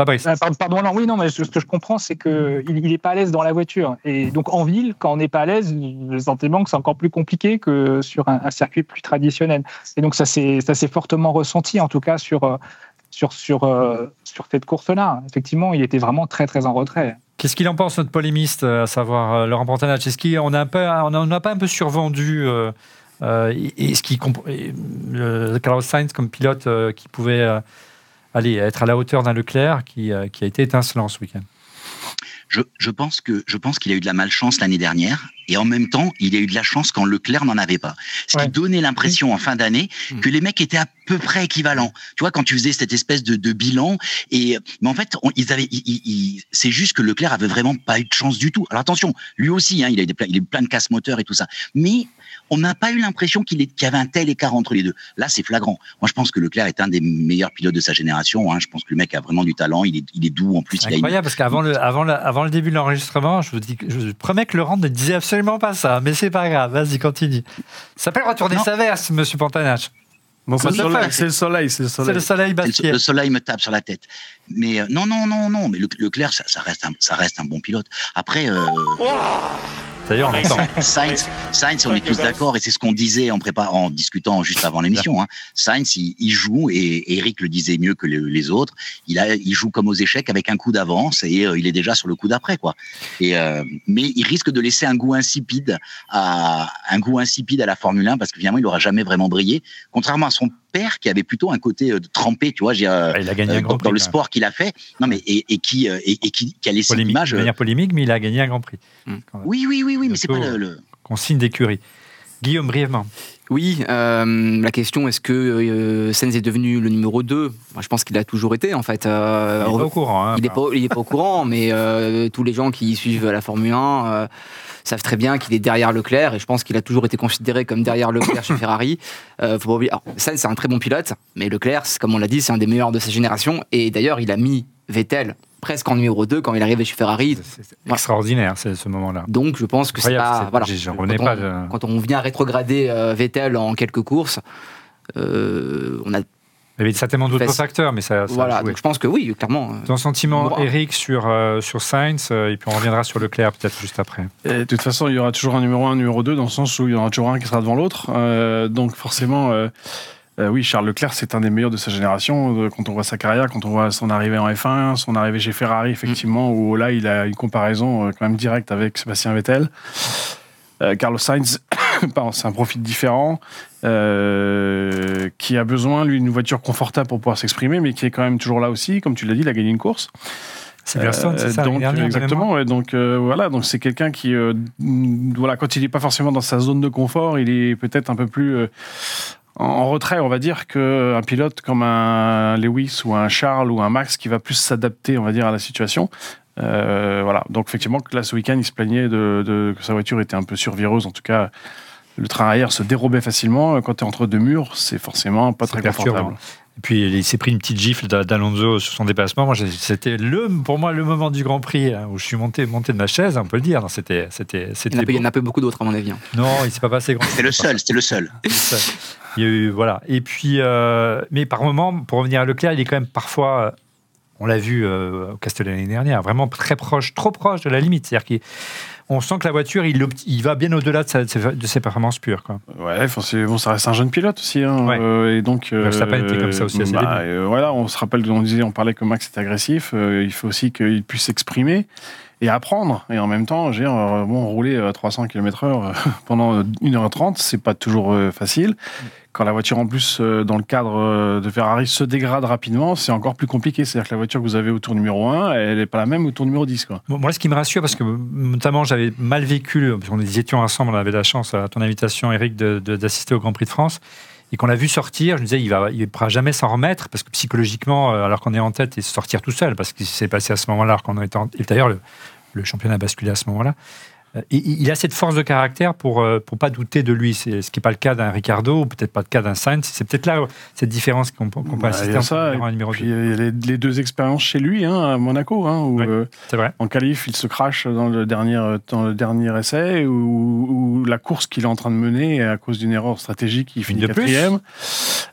Speaker 1: Fabrice.
Speaker 7: Ah, pardon, non, oui, non, mais ce que je comprends, c'est qu'il il est pas à l'aise dans la voiture. Et donc, en ville, quand on n'est pas à l'aise, le sentiment que c'est encore plus compliqué que sur un, un circuit plus traditionnel. Et donc, ça s'est fortement ressenti, en tout cas, sur, euh, sur, sur, euh, sur cette course-là. Effectivement, il était vraiment très, très en retrait.
Speaker 1: Qu'est-ce qu'il en pense, notre polémiste, euh, à savoir euh, Laurent Pantanach Est-ce qu'on a un peu, on n'a pas un peu survendu euh, Euh, et, et ce Carlos Sainz comme pilote euh, qui pouvait aller être à la hauteur d'un Leclerc qui, euh, qui a été étincelant ce week-end.
Speaker 8: Je, je pense que je pense qu'il a eu de la malchance l'année dernière et en même temps il a eu de la chance quand Leclerc n'en avait pas. Ce
Speaker 7: Ouais.
Speaker 8: qui donnait l'impression en fin d'année
Speaker 3: Mm.
Speaker 8: que les mecs étaient à peu près équivalents. Tu vois quand tu faisais cette espèce de, de bilan et mais en fait on- ils avaient ils- ils- ils- c'est juste que Leclerc avait vraiment pas eu de chance du tout. Alors attention lui aussi hein, il a eu des, il a eu plein de casse moteurs et tout ça mais on n'a pas eu l'impression qu'il y avait un tel écart entre les deux. Là, c'est flagrant. Moi, je pense que Leclerc est un des meilleurs pilotes de sa génération. hein. Je pense que le mec a vraiment du talent. Il est, il est doux en plus.
Speaker 1: C'est
Speaker 8: Il a une-
Speaker 1: incroyable parce qu'avant le, avant le, avant le début de l'enregistrement, je vous dis, que- je vous promets que Laurent ne disait absolument pas ça, mais c'est pas grave, vas-y, continue. Ça s'appelle retourner
Speaker 8: Non.
Speaker 1: sa veste, monsieur Pantanache.
Speaker 2: Non, c'est le soleil, c'est le soleil, c'est le soleil.
Speaker 1: le soleil
Speaker 8: Le,
Speaker 1: Bastier.
Speaker 8: le soleil me tape sur la tête. Mais euh, non, non, non, non. Mais Le- Leclerc, ça, ça reste un, ça reste un bon pilote. Après, euh,
Speaker 1: D'ailleurs.
Speaker 8: Sainz, Sainz, on est tous d'accord, et c'est ce qu'on disait en préparant, en discutant juste avant l'émission. Hein. Sainz, il, il joue, et Eric le disait mieux que les, les autres. Il a, il joue comme aux échecs avec un coup d'avance, et euh, il est déjà sur le coup d'après, quoi. Et euh, mais il risque de laisser un goût insipide à un goût insipide à la Formule 1 parce que finalement, il n'aura jamais vraiment brillé, contrairement à son père qui avait plutôt un côté euh, trempé, tu vois. j'ai, euh,
Speaker 1: Il a gagné un
Speaker 8: euh,
Speaker 1: grand
Speaker 8: dans,
Speaker 1: prix.
Speaker 8: dans le sport qu'il a fait, non mais et, et qui euh, et, et qui, qui a laissé
Speaker 1: Polémique,
Speaker 8: l'image.
Speaker 1: de manière polémique, mais il a gagné un grand prix.
Speaker 3: Mm.
Speaker 8: Oui, oui, oui, oui, mais c'est pas le, le-
Speaker 1: Qu'on signe d'écurie. Guillaume, brièvement.
Speaker 3: Oui, euh, la question est-ce que euh, Sainz est devenu le numéro 2 Moi, je pense qu'il a toujours été en fait. Euh,
Speaker 1: Il est pas au courant. hein,
Speaker 3: il n'est pas, au courant, mais tous les gens qui suivent la Formule 1 euh, savent très bien qu'il est derrière Leclerc et je pense qu'il a toujours été considéré comme derrière Leclerc chez Ferrari. Faut pas oublier. Alors, Sainz, c'est un très bon pilote, mais Leclerc, comme on l'a dit, c'est un des meilleurs de sa génération et d'ailleurs, il a mis Vettel presque en numéro 2 quand il arrivait chez Ferrari.
Speaker 1: C'est extraordinaire, c'est ce moment-là.
Speaker 3: Donc, je pense que c'est pas. Voilà. quand,
Speaker 1: pas
Speaker 3: on,
Speaker 1: de-
Speaker 3: quand on vient rétrograder euh, Vettel en quelques courses, euh, on a.
Speaker 1: Il y avait certainement d'autres facteurs, mais ça, ça a
Speaker 3: Voilà,
Speaker 1: joué.
Speaker 3: donc je pense que oui, clairement. euh,
Speaker 1: Ton sentiment,
Speaker 3: Bon.
Speaker 1: Eric, sur, euh, sur Sainz, euh, et puis on reviendra sur Leclerc peut-être juste après.
Speaker 2: Et de toute façon, il y aura toujours un numéro 1, un numéro 2, dans le sens où il y en aura toujours un qui sera devant l'autre. Euh, donc forcément, euh, oui, Charles Leclerc, c'est un des meilleurs de sa génération. Euh, Quand on voit sa carrière, quand on voit son arrivée en F1, son arrivée chez Ferrari, effectivement, où là, il a une comparaison euh, quand même directe avec Sébastien Vettel. Euh, Carlos Sainz, c'est un profil différent, euh, qui a besoin, lui, d'une voiture confortable pour pouvoir s'exprimer, mais qui est quand même toujours là aussi. Comme tu l'as dit, il a gagné une course.
Speaker 1: C'est
Speaker 2: Euh,
Speaker 1: ça,
Speaker 2: donc, exactement. ouais, donc euh, voilà, donc c'est quelqu'un qui, euh, mm, voilà, quand il n'est pas forcément dans sa zone de confort, il est peut-être un peu plus en, retrait, on va dire, qu'un pilote comme un Lewis ou un Charles ou un Max qui va plus s'adapter, on va dire, à la situation. Euh, voilà. Donc effectivement, là ce week-end, il se plaignait de, de- que sa voiture était un peu survireuse, en tout cas. Le train arrière se dérobait facilement. Quand tu es entre deux murs, c'est forcément pas très confortable.
Speaker 1: Et puis il s'est pris une petite gifle d'A- d'Alonso sur son dépassement. Moi, c'était le, pour moi le moment du Grand Prix hein, où je suis monté, monté de ma chaise, on peut le dire. C'était, c'était,
Speaker 3: il y
Speaker 1: c'était
Speaker 3: en a pas- il y
Speaker 1: beau.
Speaker 3: en a pas beaucoup d'autres, à mon avis. hein.
Speaker 1: Non, il s'est pas passé grand.
Speaker 8: C'était le seul, c'était le seul.
Speaker 1: Il y a eu, voilà. Et puis, euh, mais par moment, pour revenir à Leclerc, il est quand même parfois, on l'a vu euh, au Castellet l'année dernière, vraiment très proche, trop proche de la limite. C'est-à-dire qu'on sent que la voiture, il, va bien au-delà de, ses, performances pures. Quoi.
Speaker 2: Ouais, bon, ça reste un jeune pilote aussi. Hein,
Speaker 1: Ouais.
Speaker 2: euh, et donc,
Speaker 1: Verstappen était comme ça aussi débuts.
Speaker 2: euh, voilà, on se rappelle, on disait, on parlait que Max est agressif. euh, il faut aussi qu'il puisse s'exprimer et apprendre. Et en même temps, j'ai euh, bon, rouler à 300 km/h pendant 1h30, c'est pas toujours euh, facile. Quand la voiture, en plus, euh, dans le cadre euh, de Ferrari, se dégrade rapidement, c'est encore plus compliqué. C'est-à-dire que la voiture que vous avez au tour numéro 1, elle n'est pas la même au tour numéro 10. Quoi.
Speaker 1: Bon, Moi, ce qui me rassure, parce que notamment j'avais mal vécu, parce qu'on étions ensemble, on avait la chance, à ton invitation, Eric, d'assister au Grand Prix de France, et qu'on l'a vu sortir, je me disais, il ne pourra jamais s'en remettre, parce que psychologiquement, euh, alors qu'on est en tête, et sortir tout seul, parce qu'il s'est passé à ce moment-là, alors qu'on était en- et d'ailleurs, le, le championnat a basculé à ce moment-là. Euh, et il a cette force de caractère pour ne pas douter de lui, ce qui n'est pas le cas d'un Ricardo, ou peut-être pas le cas d'un Sainz. C'est peut-être là cette différence qu'on peut qu'on peut
Speaker 2: Bah,
Speaker 1: assister
Speaker 2: il y a
Speaker 1: entre
Speaker 2: ça,
Speaker 1: le numéro un et le numéro
Speaker 2: Puis
Speaker 1: 2.
Speaker 2: euh, il y a les, deux expériences chez lui, hein, à Monaco, hein, où euh,
Speaker 1: vrai.
Speaker 2: En qualif, il se crache dans le dernier, dans le dernier essai où, où la course qu'il est en train de mener, à cause d'une erreur stratégique, il finit quatrième.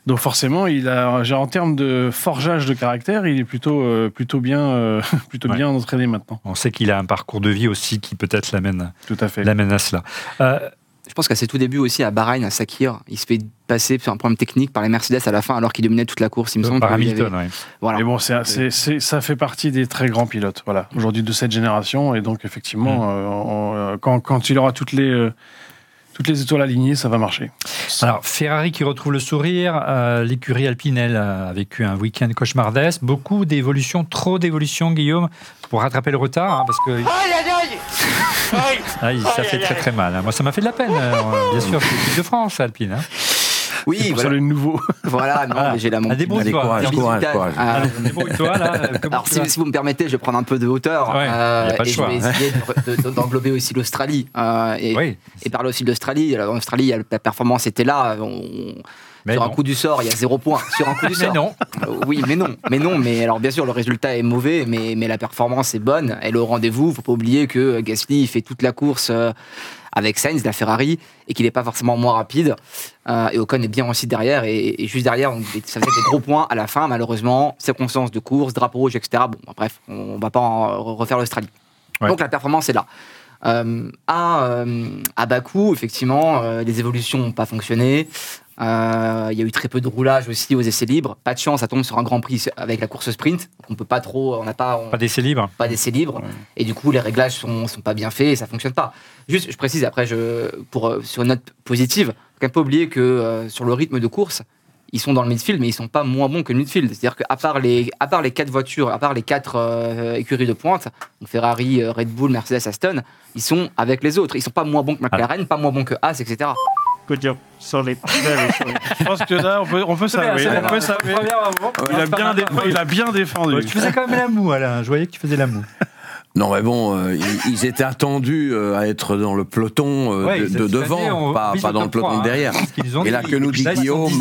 Speaker 2: Donc forcément, il a, en termes de forgeage de caractère, il est plutôt, euh, plutôt bien, euh, plutôt
Speaker 1: Ouais.
Speaker 2: bien entraîné maintenant.
Speaker 1: On sait qu'il a un parcours de vie aussi qui peut-être l'amène
Speaker 2: Tout à fait.
Speaker 1: l'amène à cela. Euh,
Speaker 3: Je pense qu'à ses tout débuts aussi, à Bahreïn, à Sakir, il se fait passer sur un problème technique par les Mercedes à la fin, alors qu'il dominait toute la course. Il me semble
Speaker 1: par Hamilton,
Speaker 3: avait-. Voilà.
Speaker 2: Mais bon, c'est, c'est- c'est- ça fait partie des très grands pilotes, voilà. Aujourd'hui de cette génération, et donc effectivement,
Speaker 1: Mm.
Speaker 2: euh, on- euh, quand, quand il aura toutes les, euh, toutes les étoiles alignées, ça va marcher.
Speaker 1: Alors, Ferrari qui retrouve le sourire, euh, l'écurie Alpine, elle, a vécu un week-end cauchemardesque. Beaucoup d'évolutions, trop d'évolutions, Guillaume, pour rattraper le retard, hein, parce que. Aïe, ça fait très très mal. hein. Moi, ça m'a fait de la peine, euh, bien sûr, c'est l'équipe de France, Alpine. hein.
Speaker 3: Oui,
Speaker 2: Pour
Speaker 3: voilà.
Speaker 2: ça, le nouveau.
Speaker 3: Voilà, non,
Speaker 1: Voilà.
Speaker 3: mais j'ai la montre.
Speaker 1: Ah, débrouille-toi.
Speaker 6: Allez, courage, courage, courage.
Speaker 3: Ah,
Speaker 1: là. euh,
Speaker 3: Alors, si, vous me permettez, je vais prendre un peu de hauteur
Speaker 1: Ouais,
Speaker 3: euh,
Speaker 1: y a pas le
Speaker 3: et
Speaker 1: choix,
Speaker 3: je vais
Speaker 1: hein.
Speaker 3: essayer de- de- d'englober aussi l'Australie. euh, et,
Speaker 1: Oui,
Speaker 3: et parler aussi de l'Australie. Alors, En Australie, la performance était là. On-
Speaker 1: mais
Speaker 3: sur un coup du sort, il y a zéro point. Sur un coup du
Speaker 1: Mais
Speaker 3: sort.
Speaker 1: non.
Speaker 3: Euh, Oui, mais non. Mais non. Mais alors, bien sûr, le résultat est mauvais, mais, mais la performance est bonne. Elle est au rendez-vous. Faut pas oublier que Gasly il fait toute la course euh, avec Sainz, la Ferrari, et qu'il n'est pas forcément moins rapide. Euh, et Ocon est bien aussi derrière. Et, et juste derrière, on- ça faisait des gros points à la fin, malheureusement. Circonstances de course, drapeau rouge, etc. Bon, bah, bref, on va pas en refaire l'Australie.
Speaker 1: Ouais.
Speaker 3: Donc la performance est là. Euh, à, euh, à Bakou, effectivement, euh, les évolutions n'ont pas fonctionné. Euh, Il y a eu très peu de roulage aussi aux essais libres. Pas de chance, ça tombe sur un Grand Prix avec la course sprint. On peut pas trop, on n'a pas, on-
Speaker 1: Pas d'essai libre.
Speaker 3: pas d'essais libres. Et du coup, les réglages sont, sont pas bien faits et ça fonctionne pas. Juste, je précise après, je, pour, euh, sur une note positive, faut quand même pas oublier que euh, sur le rythme de course, ils sont dans le midfield, mais ils sont pas moins bons que le midfield. C'est-à-dire qu'à part les, à part les quatre voitures, à part les quatre euh, écuries de pointe, donc Ferrari, Red Bull, Mercedes, Aston, ils sont avec les autres. Ils sont pas moins bons que McLaren, pas moins bons que Haas, etc.
Speaker 5: Good job. Solid. Very solid.
Speaker 2: Je pense que là, on peut, on peut saluer.
Speaker 1: C'est bien,
Speaker 2: On peut
Speaker 1: c'est
Speaker 2: saluer.
Speaker 1: bien.
Speaker 2: Il a bien, dé- il a bien défendu.
Speaker 1: Ouais, Tu faisais quand même la moue, Alain. Je voyais que tu faisais la moue.
Speaker 6: Non, mais bon, euh, ils, ils étaient attendus euh, à être dans le peloton euh,
Speaker 1: Ouais,
Speaker 6: de, devant,
Speaker 1: on
Speaker 6: pas, dans le peloton
Speaker 1: 3,
Speaker 6: de derrière.
Speaker 1: hein. Nous ont
Speaker 6: Et là, que nous dit Guillaume,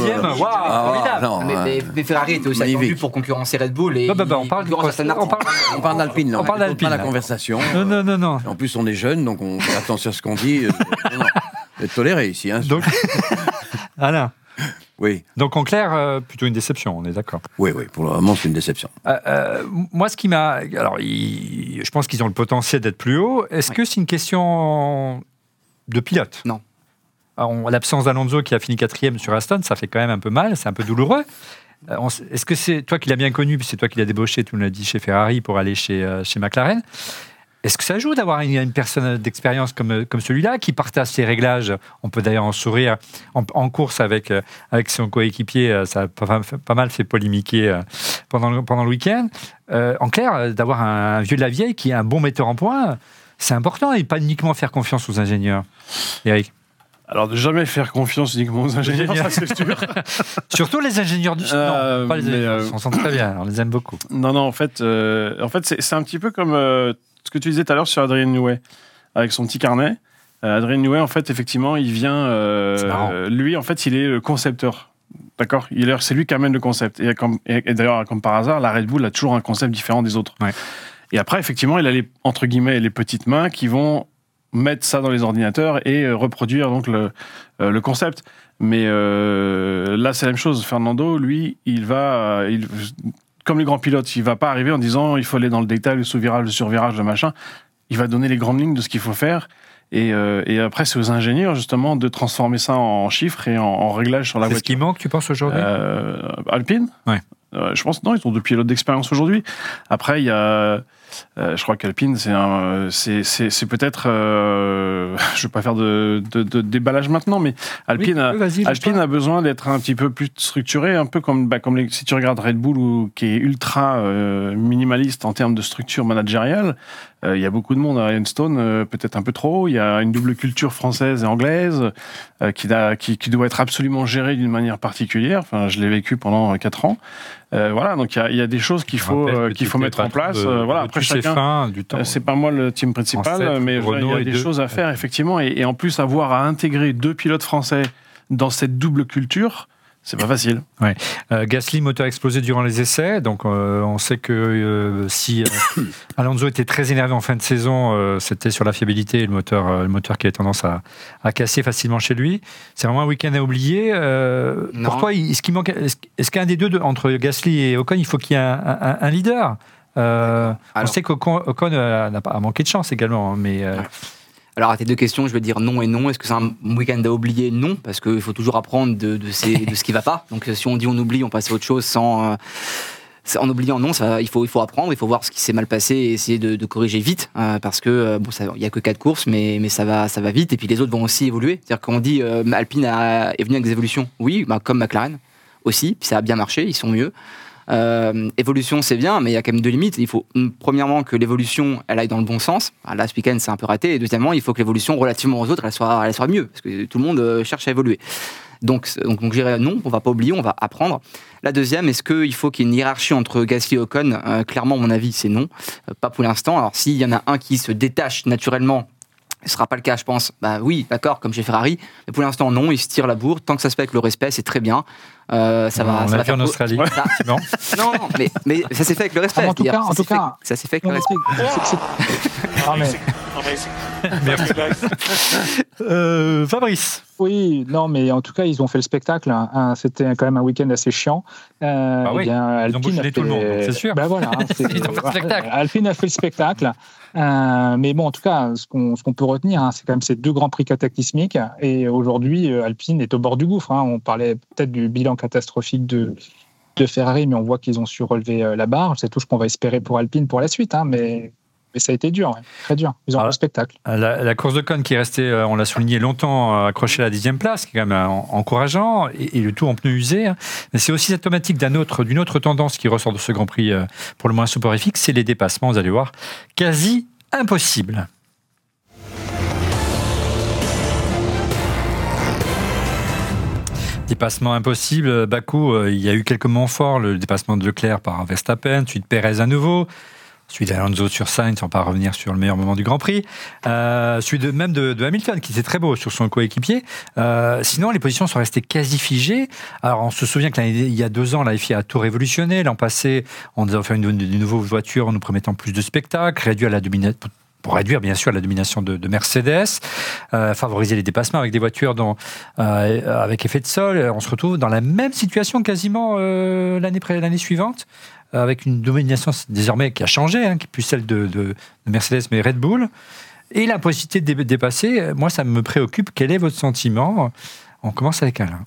Speaker 6: ah, non,
Speaker 3: mais,
Speaker 6: ouais.
Speaker 3: mais- mais Ferrari était aussi
Speaker 6: Magnifique.
Speaker 3: attendu pour concurrencer Red Bull. Et
Speaker 1: Bah, bah, bah, on parle du on parle-
Speaker 6: On parle d'Alpine, là.
Speaker 1: On parle d'Alpine,
Speaker 6: la conversation.
Speaker 1: Non, non, non, non.
Speaker 6: En plus, on est jeunes, donc on fait attention à ce qu'on dit. euh, non, êtes toléré ici. Hein.
Speaker 1: Donc, Alain,
Speaker 6: Oui,
Speaker 1: donc en clair, euh, plutôt une déception, on est d'accord.
Speaker 6: oui, oui. Pour le moment, c'est une déception.
Speaker 1: Euh, euh, moi, ce qui m'a. Alors, il- je pense qu'ils ont le potentiel d'être plus haut. Est-ce que c'est une question de pilote?
Speaker 3: Non.
Speaker 1: L'absence d'Alonso qui a fini quatrième sur Aston, ça fait quand même un peu mal, c'est un peu douloureux. Est-ce que c'est toi qui l'as bien connu, puis c'est toi qui l'as débauché, tu nous l'as dit, chez Ferrari pour aller chez, euh, chez McLaren Est-ce que ça joue d'avoir une, une personne d'expérience comme, comme celui-là qui partage ses réglages? On peut d'ailleurs en sourire en, en course avec, euh, avec son coéquipier, euh, ça a pas, pas mal fait polémiquer euh, pendant le, pendant le week-end. Euh, en clair, euh, d'avoir un, vieux de la vieille qui est un bon metteur en point, c'est important et pas uniquement faire confiance aux ingénieurs. Eric
Speaker 2: Alors, de jamais faire confiance uniquement aux ingénieurs, ça c'est sûr.
Speaker 1: Surtout les ingénieurs du
Speaker 2: Euh,
Speaker 1: Non, pas les ingénieurs.
Speaker 2: euh,
Speaker 1: On s'entend très bien, on les aime beaucoup.
Speaker 2: Non, non, en fait, euh, en fait c'est un petit peu comme euh, ce que tu disais tout à l'heure sur Adrien Newey, avec son petit carnet. Euh, Adrien Newey, en fait, effectivement, il vient. euh, lui, en fait, il est le concepteur. D'accord? C'est lui qui amène le concept. Et, comme- et- et d'ailleurs, comme par hasard, la Red Bull a toujours un concept différent des autres.
Speaker 1: Ouais.
Speaker 2: Et après, effectivement, il a les, entre guillemets, les petites mains qui vont mettre ça dans les ordinateurs et euh, reproduire donc le, le concept. Mais euh, là, c'est la même chose. Fernando, lui, il va, il, comme les grands pilotes, il va pas arriver en disant il faut aller dans le détail, le sous-virage, le sur-virage, le machin. Il va donner les grandes lignes de ce qu'il faut faire. Et, euh, et après, c'est aux ingénieurs, justement, de transformer ça en chiffres et en, en réglages sur la
Speaker 1: C'est ce
Speaker 2: voiture.
Speaker 1: qui manque, tu penses, aujourd'hui?
Speaker 2: Euh, Alpine?
Speaker 1: Ouais.
Speaker 2: Euh, Je pense non, ils ont deux pilotes d'expérience aujourd'hui. Après, il y a, euh, je crois qu'Alpine, c'est peut-être, euh, je vais pas faire de, de, de déballage maintenant, mais Alpine,
Speaker 1: Oui,
Speaker 2: a, Alpine besoin d'être un petit peu plus structuré, un peu comme, bah, comme les- si tu regardes Red Bull, ou, qui est ultra euh, minimaliste en termes de structure managériale. Il y a beaucoup de monde à Ironstone, peut-être un peu trop. Il y a une double culture française et anglaise qui, da- qui, qui doit être absolument gérée d'une manière particulière. Enfin, je l'ai vécu pendant euh, quatre ans. Euh, voilà, donc il y y a des choses qu'il faut, euh, qu'il faut mettre en place.
Speaker 1: de-
Speaker 2: Euh, voilà, après chacun.
Speaker 1: fins du temps.
Speaker 2: Euh, C'est pas moi le team principal, mais il y a des
Speaker 1: deux.
Speaker 2: choses à faire effectivement, et, et en plus avoir à intégrer deux pilotes français dans cette double culture, c'est pas facile.
Speaker 1: Euh, Gasly, moteur explosé durant les essais. Donc, euh, on sait que euh, si euh, Alonso était très énervé en fin de saison, euh, c'était sur la fiabilité et le moteur, euh, le moteur qui a tendance à, à casser facilement chez lui. C'est vraiment un week-end à oublier. Euh, Est-ce qu'il manque Est-ce qu'un des deux, de- entre Gasly et Ocon, il faut qu'il y ait un, un- un leader? Euh, On sait qu'Ocon pas a manqué de chance également, hein, mais euh,
Speaker 3: Alors, à tes deux questions, je vais dire non et non. Est-ce que c'est un week-end à oublier? Non, parce qu'il faut toujours apprendre de, de, de ce qui va pas. Donc, si on dit on oublie, on passe à autre chose sans, euh, en oubliant non, ça, il, faut, il faut apprendre, il faut voir ce qui s'est mal passé et essayer de, de corriger vite, euh, parce que euh, bon, il y a que quatre courses, mais, mais ça, va, ça va vite, et puis les autres vont aussi évoluer. C'est-à-dire qu'on dit euh, Alpine a- est venu avec des évolutions, oui, bah, comme McLaren aussi, puis ça a bien marché, ils sont mieux. Euh, évolution, c'est bien, mais il y a quand même deux limites. Il faut, mm, premièrement, que l'évolution, elle aille dans le bon sens. Ah, Là, ce week-end, c'est un peu raté. Et deuxièmement, il faut que l'évolution, relativement aux autres, elle soit, elle soit mieux, parce que tout le monde euh, cherche à évoluer. Donc, donc, donc je dirais non, on va pas oublier, on va apprendre. La deuxième, est-ce qu'il faut qu'il y ait une hiérarchie entre Gasly et Ocon? Euh, Clairement, mon avis, c'est non. Pas pour l'instant. Alors, s'il y en a un qui se détache naturellement, ce sera pas le cas, je pense. Bah oui, d'accord, comme chez Ferrari. Mais pour l'instant, non, il se tire la bourre. Tant que ça se fait avec le respect, c'est très bien. Euh, ça va,
Speaker 1: On
Speaker 3: ça
Speaker 1: l'a
Speaker 3: va
Speaker 1: vu en Australie.
Speaker 3: Ça-
Speaker 1: Non.
Speaker 3: non, non, mais, mais ça s'est fait avec le respect.
Speaker 7: Ah, en tout cas- en
Speaker 3: ça
Speaker 7: tout
Speaker 3: s'est fait-
Speaker 7: cas-
Speaker 3: ça s'est fait avec
Speaker 7: Non,
Speaker 3: le
Speaker 7: mais
Speaker 3: respect.
Speaker 7: c'est- c'est- c'est- Ah,
Speaker 1: Merci. Euh, Fabrice.
Speaker 7: Oui, non, mais en tout cas, ils ont fait le spectacle. hein. C'était quand même un week-end assez chiant. Euh,
Speaker 1: Bah oui,
Speaker 7: eh bien,
Speaker 1: ils
Speaker 7: Alpine a
Speaker 1: tout le
Speaker 7: fait-
Speaker 1: monde, c'est sûr.
Speaker 7: Ben voilà, hein, c'est-
Speaker 1: Ils ont fait le spectacle.
Speaker 7: Alpine a fait le spectacle. Euh, mais bon, en tout cas, ce qu'on peut retenir, hein, c'est quand même ces deux grands prix cataclysmiques. Et aujourd'hui, euh, Alpine est au bord du gouffre. hein. On parlait peut-être du bilan catastrophique de, de Ferrari, mais on voit qu'ils ont su relever la barre. C'est tout ce qu'on va espérer pour Alpine pour la suite. hein, mais, mais ça a été dur, ouais, très dur. Ils ont
Speaker 1: Ah.
Speaker 7: fait le spectacle.
Speaker 1: La, la course de Cône qui est restée, euh, on l'a souligné longtemps, euh, accrochée à la dixième place, qui est quand même euh, en- encourageant, et, et le tout en pneus usés. hein. Mais c'est aussi symptomatique d'un autre, d'une autre tendance qui ressort de ce Grand Prix pour le moins soporifique, c'est les dépassements, vous allez voir, quasi impossible. Dépassement impossible, Bakou, il y a eu quelques moments forts, le dépassement de Leclerc par Verstappen, suite Perez à nouveau, celui d'Alonso sur Sainz, va pas revenir sur le meilleur moment du Grand Prix, euh, celui même de, Hamilton qui était très beau sur son coéquipier. Euh, sinon, les positions sont restées quasi figées. Alors, on se souvient que l'année- il y a deux ans, la FIA a tout révolutionné. L'an passé, on nous a offert une, nouvelle voiture en nous promettant plus de spectacles, réduire la domination pour réduire bien sûr la domination de, de Mercedes, euh, favoriser les dépassements avec des voitures euh, avec effet de sol. On se retrouve dans la même situation quasiment l'année suivante, avec une domination désormais qui a changé, hein, qui est plus celle de, de- de Mercedes mais Red Bull. Et la possibilité de dé- dépasser, euh, moi ça me préoccupe. Quel est votre sentiment? On commence avec Alain.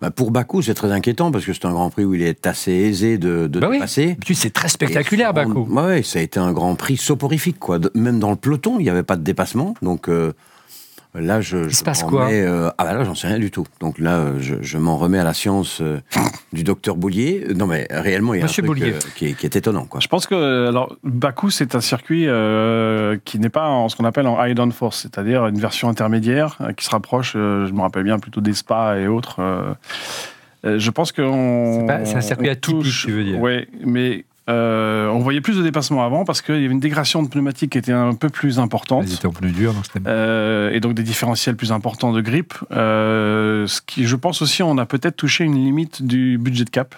Speaker 6: Bah, pour Bakou, c'est très inquiétant parce que c'est un Grand Prix où il est assez aisé de, de
Speaker 1: Bah oui.
Speaker 6: dépasser.
Speaker 1: C'est très spectaculaire, Bakou.
Speaker 6: Ouais, ça a été un Grand Prix soporifique, quoi. Même dans le peloton, il n'y avait pas de dépassement. Donc euh, là, je. je
Speaker 1: se passe quoi
Speaker 6: remets, euh, Ah, bah là, j'en sais rien du tout. Donc là, euh, je, je m'en remets à la science euh, du docteur Boulier. Non, mais réellement, il y a
Speaker 1: Monsieur
Speaker 6: un truc
Speaker 1: Boulier.
Speaker 6: euh, qui, est, qui est étonnant, quoi.
Speaker 2: Je pense que alors Bakou c'est un circuit euh, qui n'est pas en ce qu'on appelle en high downforce, c'est-à-dire une version intermédiaire euh, qui se rapproche, euh, je me rappelle bien plutôt des Spa et autres. euh, euh, je pense que on-
Speaker 1: C'est un circuit atypique,
Speaker 2: touche-
Speaker 1: tu veux dire.
Speaker 2: Ouais, mais euh, on voyait plus de dépassements avant parce qu'il y avait une dégradation de pneumatique qui était un peu plus importante.
Speaker 1: Ils étaient en pneus durs,
Speaker 2: Euh, et donc des différentiels plus importants de grip. Euh, ce qui, je pense aussi, on a peut-être touché une limite du budget cap.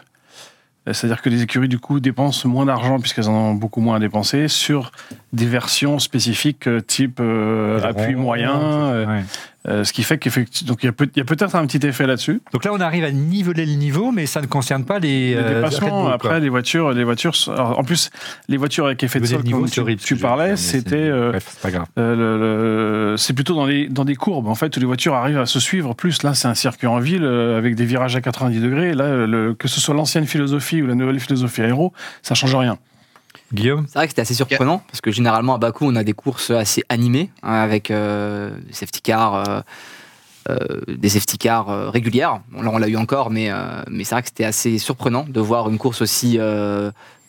Speaker 2: Euh, C'est-à-dire que les écuries, du coup, dépensent moins d'argent, puisqu'elles en ont beaucoup moins à dépenser, sur des versions spécifiques type appui moyen.
Speaker 1: Ouais.
Speaker 2: Euh, ce qui fait qu'effectivement, donc il y a peut- il y a peut-être un petit effet là-dessus.
Speaker 1: Donc là, on arrive à niveler le niveau, mais ça ne concerne pas les,
Speaker 2: Les
Speaker 1: euh,
Speaker 2: après,
Speaker 1: quoi.
Speaker 2: les voitures, les voitures. alors, en plus, les voitures avec effet de sol,
Speaker 1: niveau,
Speaker 2: comme tu,
Speaker 1: horrible,
Speaker 2: parlais,
Speaker 1: c'est-
Speaker 2: c'était. euh,
Speaker 1: Bref, c'est pas grave.
Speaker 2: Euh, le- le- c'est plutôt dans, les, dans des courbes, en fait, où les voitures arrivent à se suivre. Plus là, c'est un circuit en ville avec des virages à 90 degrés. Là, le- que ce soit l'ancienne philosophie ou la nouvelle philosophie aéro, ça change rien.
Speaker 1: Guillaume
Speaker 3: C'est vrai que c'était assez surprenant parce que généralement à Bakou on a des courses assez animées hein, avec euh, des safety cars, euh, euh, des safety cars euh, régulières. Bon, là on l'a eu encore, mais, euh, mais c'est vrai que c'était assez surprenant de voir une course aussi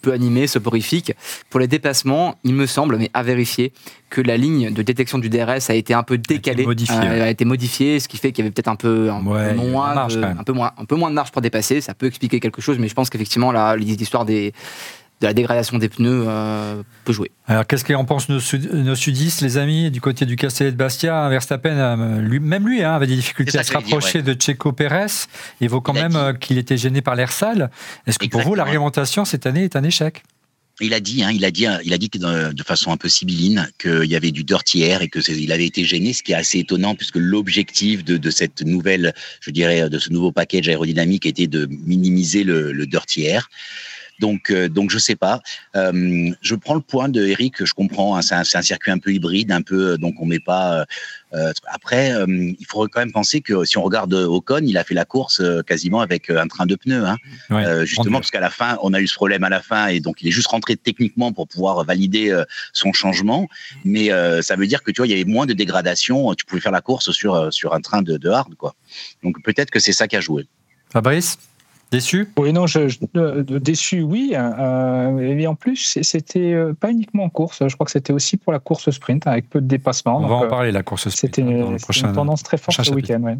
Speaker 3: peu animée, soporifique. Pour les déplacements, il me semble, mais à vérifier, que la ligne de détection du DRS a été un peu décalée,
Speaker 1: modifiée,
Speaker 3: Euh,
Speaker 1: ouais.
Speaker 3: elle a été modifiée, ce qui fait qu'il y avait peut-être un peu, un,
Speaker 1: Ouais, a
Speaker 3: moins
Speaker 1: de marge,
Speaker 3: un peu moins, un peu moins de marge pour dépasser. Ça peut expliquer quelque chose, mais je pense qu'effectivement là, l'histoire des de la dégradation des pneus euh, peut jouer.
Speaker 1: Alors, qu'est-ce qu'en pensent nos, sud- nos sudistes, les amis, du côté du Castellet de Bastia? Verstappen, euh, lui- même lui, hein, avait des difficultés à se rapprocher de Checo Pérez. Il vaut quand
Speaker 9: Il
Speaker 1: même euh, qu'il était gêné par l'air sale. Est-ce que pour vous, l'argumentation cette année est un échec?
Speaker 9: Il a dit, hein, il a dit, il a dit que de, façon un peu sibylline qu'il y avait du dirty air et que il avait été gêné, ce qui est assez étonnant puisque l'objectif de, de cette nouvelle, je dirais, de ce nouveau package aérodynamique était de minimiser le, le dirty air. Donc, euh, donc je sais pas. Euh, je prends le point de Eric. Je comprends. hein, c'est un, c'est un circuit un peu hybride, un peu. euh, Donc, on met pas. euh, euh, après, euh, il faudrait quand même penser que si on regarde Ocon, il a fait la course euh, quasiment avec un train de pneus. Hein.
Speaker 1: Ouais.
Speaker 9: Euh, justement, parce qu'à la fin, on a eu ce problème à la fin, et donc il est juste rentré techniquement pour pouvoir valider euh, son changement. Mais euh, ça veut dire que tu vois, il y avait moins de dégradation. Tu pouvais faire la course sur sur un train de, de hard, quoi. Donc peut-être que c'est ça qui a joué.
Speaker 1: Fabrice? Déçu?
Speaker 7: Oui, non, je, je- euh, déçu, oui. euh, et en plus, c'était euh, pas uniquement en course. Je crois que c'était aussi pour la course sprint avec peu de dépassements.
Speaker 1: On va en
Speaker 7: euh,
Speaker 1: parler, la course sprint,
Speaker 7: C'était
Speaker 1: hein, le
Speaker 7: c'était une tendance très forte ce week-end. ouais.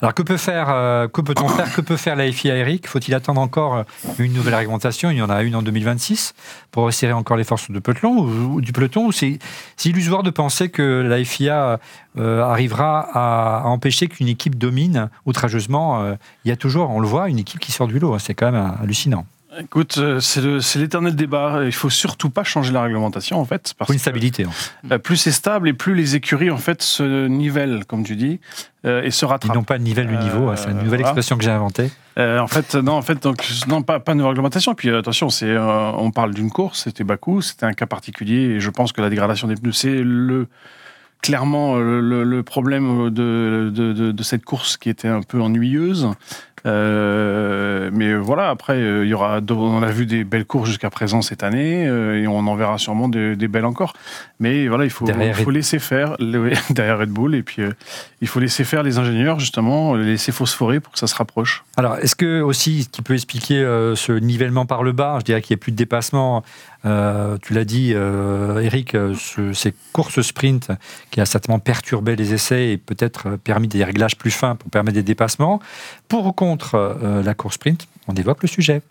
Speaker 1: Alors que peut faire, euh, que peut-on faire, que peut faire la FIA Eric? Faut-il attendre encore euh, une nouvelle réglementation? Il y en a une en 2026 pour resserrer encore les forces de peloton ou, ou du peloton. Ou c'est illusoire de penser que la FIA euh, arrivera à, à empêcher qu'une équipe domine outrageusement. euh, Il y a toujours, on le voit, une équipe qui sort du lot. hein. C'est quand même hallucinant.
Speaker 2: Écoute, euh, c'est l'éternel débat. Il faut surtout pas changer la réglementation, en fait. Parce
Speaker 1: une
Speaker 2: que,
Speaker 1: stabilité.
Speaker 2: euh, plus c'est stable et plus les écuries, en fait, se nivellent, comme tu dis, euh, et se
Speaker 1: Ils
Speaker 2: rattrapent.
Speaker 1: n'ont pas de nivelle le niveau. hein. C'est une nouvelle
Speaker 2: voilà.
Speaker 1: expression que j'ai inventée.
Speaker 2: Euh, en fait, non, en fait, donc, non, pas, pas de réglementation. Puis attention, c'est, on parle d'une course, c'était Bakou, c'était un cas particulier, et je pense que la dégradation des pneus, c'est le clairement le, le problème de, de, de, de cette course qui était un peu ennuyeuse. Euh, mais voilà, après, euh, il y aura, on a vu des belles courses jusqu'à présent cette année, euh, et on en verra sûrement des, des belles encore. Mais voilà, il faut, il laisser faire le- derrière Red Bull, et puis il faut laisser faire les ingénieurs justement, les laisser phosphorer pour que ça se rapproche.
Speaker 1: Alors, est-ce que aussi, ce qui peut expliquer ce nivellement par le bas, je dirais qu'il n'y a plus de dépassement, euh, tu l'as dit, euh, Eric, euh, ce- ces courses sprint qui a certainement perturbé les essais et peut-être permis des réglages plus fins pour permettre des dépassements. Pour ou contre la course sprint, on évoque le sujet.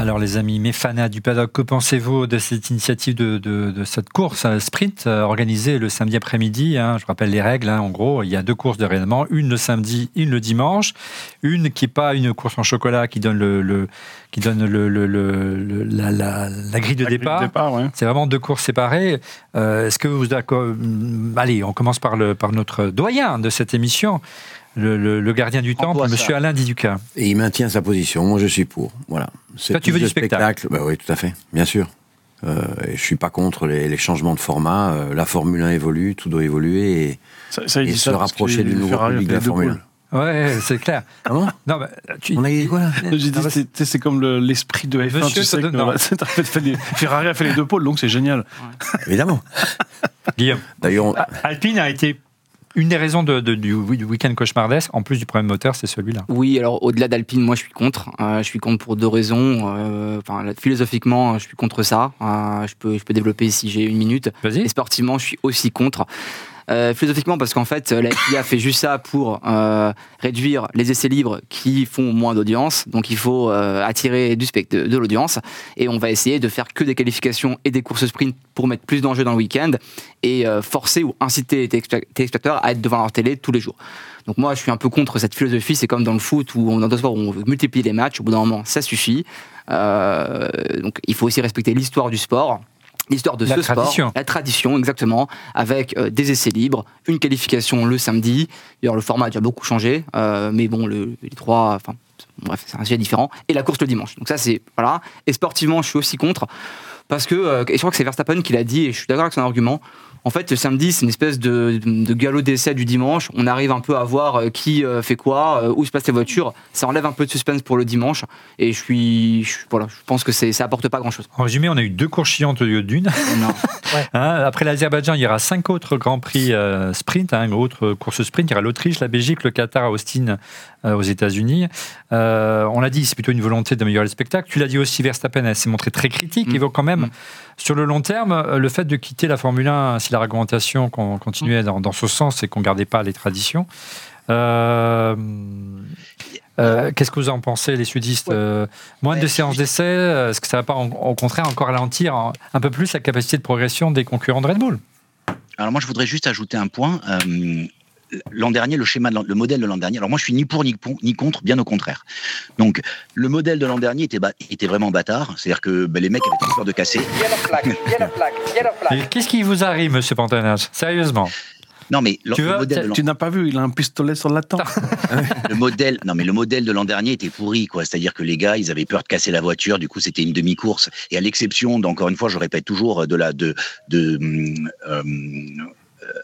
Speaker 1: Alors les amis méfanas du paddock, que pensez-vous de cette initiative de, de- de cette course sprint euh, organisée le samedi après-midi hein? Je rappelle les règles, hein, en gros, il y a deux courses de réellement, une le samedi, une le dimanche, une qui n'est pas une course en chocolat qui donne, le, le- qui donne le, le- le- le- la, la- la grille de
Speaker 2: La
Speaker 1: départ.
Speaker 2: départ, ouais.
Speaker 1: C'est vraiment deux courses séparées. Euh, Est-ce que vous d'accord Allez, on commence par, le, par notre doyen de cette émission, le, le- le gardien du temple. Monsieur Alain Diduca.
Speaker 6: Et il maintient sa position. Moi, je suis pour. Voilà. C'est
Speaker 1: Toi, tu veux du
Speaker 6: de
Speaker 1: spectacle.
Speaker 6: Bah oui, tout à fait. Bien sûr. Euh, et je suis pas contre les, les changements de format. Euh, la Formule 1 évolue, tout doit évoluer. Et...
Speaker 2: Ça, ça, il
Speaker 6: Et
Speaker 2: dit
Speaker 6: se rapprocher du nouveau public de la Formule
Speaker 2: pôles.
Speaker 1: Ouais, c'est clair.
Speaker 6: Comment
Speaker 1: Non, bah, tu-
Speaker 6: On a dit quoi là?
Speaker 2: J'ai dit,
Speaker 1: Ah bah,
Speaker 2: c'est- comme le- l'esprit de F1.
Speaker 1: Monsieur,
Speaker 2: tu sais
Speaker 1: donne-
Speaker 2: que,
Speaker 1: non.
Speaker 2: voilà, Ferrari a fait les deux pôles, donc c'est génial.
Speaker 6: Évidemment.
Speaker 1: Guillaume.
Speaker 6: D'ailleurs, on-
Speaker 1: Ah, Alpine a été une des raisons de- de- du, week-end cauchemardesque, en plus du problème moteur, c'est celui-là.
Speaker 3: Oui, alors au-delà d'Alpine, moi je suis contre. Euh, je suis contre pour deux raisons. Euh, Enfin, philosophiquement, je suis contre ça. Euh, je, peux, je peux développer si j'ai une minute.
Speaker 1: Vas-y.
Speaker 3: Et sportivement, je suis aussi contre. Euh, philosophiquement, parce qu'en fait, la FIA fait juste ça pour euh, réduire les essais libres qui font moins d'audience. Donc, il faut euh, attirer du spect de, l'audience. Et on va essayer de faire que des qualifications et des courses sprint pour mettre plus d'enjeux dans le week-end et euh, forcer ou inciter les téléspect- téléspectateurs à être devant leur télé tous les jours. Donc moi, je suis un peu contre cette philosophie. C'est comme dans le foot on, dans d'autres sports où on veut multiplier les matchs. Au bout d'un moment, ça suffit. Euh, donc il faut aussi respecter l'histoire du sport. L'histoire de
Speaker 1: La
Speaker 3: ce
Speaker 1: tradition.
Speaker 3: sport, la tradition exactement, avec euh, des essais libres, une qualification le samedi. D'ailleurs, le format a déjà beaucoup changé, euh, mais bon, le- les trois, enfin, bref, c'est un sujet différent. Et la course le dimanche. Donc ça, c'est voilà. Et sportivement, je suis aussi contre parce que, euh, et je crois que c'est Verstappen qui l'a dit, et je suis d'accord avec son argument. En fait, le samedi, c'est une espèce de, de galop d'essai du dimanche. On arrive un peu à voir euh, qui euh, fait quoi, euh, où se passent les voitures. Ça enlève un peu de suspense pour le dimanche. Et je suis, je, voilà, je pense que ça apporte pas grand-chose.
Speaker 1: En résumé, on a eu deux courses chiantes au lieu d'une. Hein, après l'Azerbaïdjan, il y aura cinq autres grands prix euh, sprint, hein, autres courses sprint. Il y aura l'Autriche, la Belgique, le Qatar, Austin euh, aux États-Unis. Euh, on l'a dit, c'est plutôt une volonté d'améliorer le spectacle. Tu l'as dit aussi, Verstappen elle s'est montré très critique.
Speaker 3: Mm.
Speaker 1: Il vaut quand même,
Speaker 3: Mm.
Speaker 1: sur le long terme, le fait de quitter la Formule 1, si la réglementation con- continuait dans, dans ce sens et qu'on gardait pas les traditions. Euh, euh, Qu'est-ce que vous en pensez, les sudistes Euh, Moins de séances d'essai, est-ce que ça va pas, en- au contraire, encore ralentir un, un peu plus la capacité de progression des concurrents de Red Bull?
Speaker 9: Alors moi, je voudrais juste ajouter un point. Euh, L'an dernier, le schéma, de le modèle de l'an dernier. Alors moi, je suis ni pour ni, pour- ni contre, bien au contraire. Donc, le modèle de l'an dernier était, ba- était vraiment bâtard. C'est-à-dire que ben, les mecs avaient trop peur de casser.
Speaker 1: Qu'est-ce qui vous arrive, monsieur Pantanage? Sérieusement
Speaker 8: Non, mais le,
Speaker 1: Tu
Speaker 8: le
Speaker 1: veux-
Speaker 2: n'as pas vu, il a un pistolet sur la tempe.
Speaker 8: le modèle, non mais le modèle de l'an dernier était pourri, quoi. C'est-à-dire que les gars, ils avaient peur de casser la voiture. Du coup, c'était une demi-course. Et à l'exception, d'encore une fois, je répète toujours de la de de hum, euh,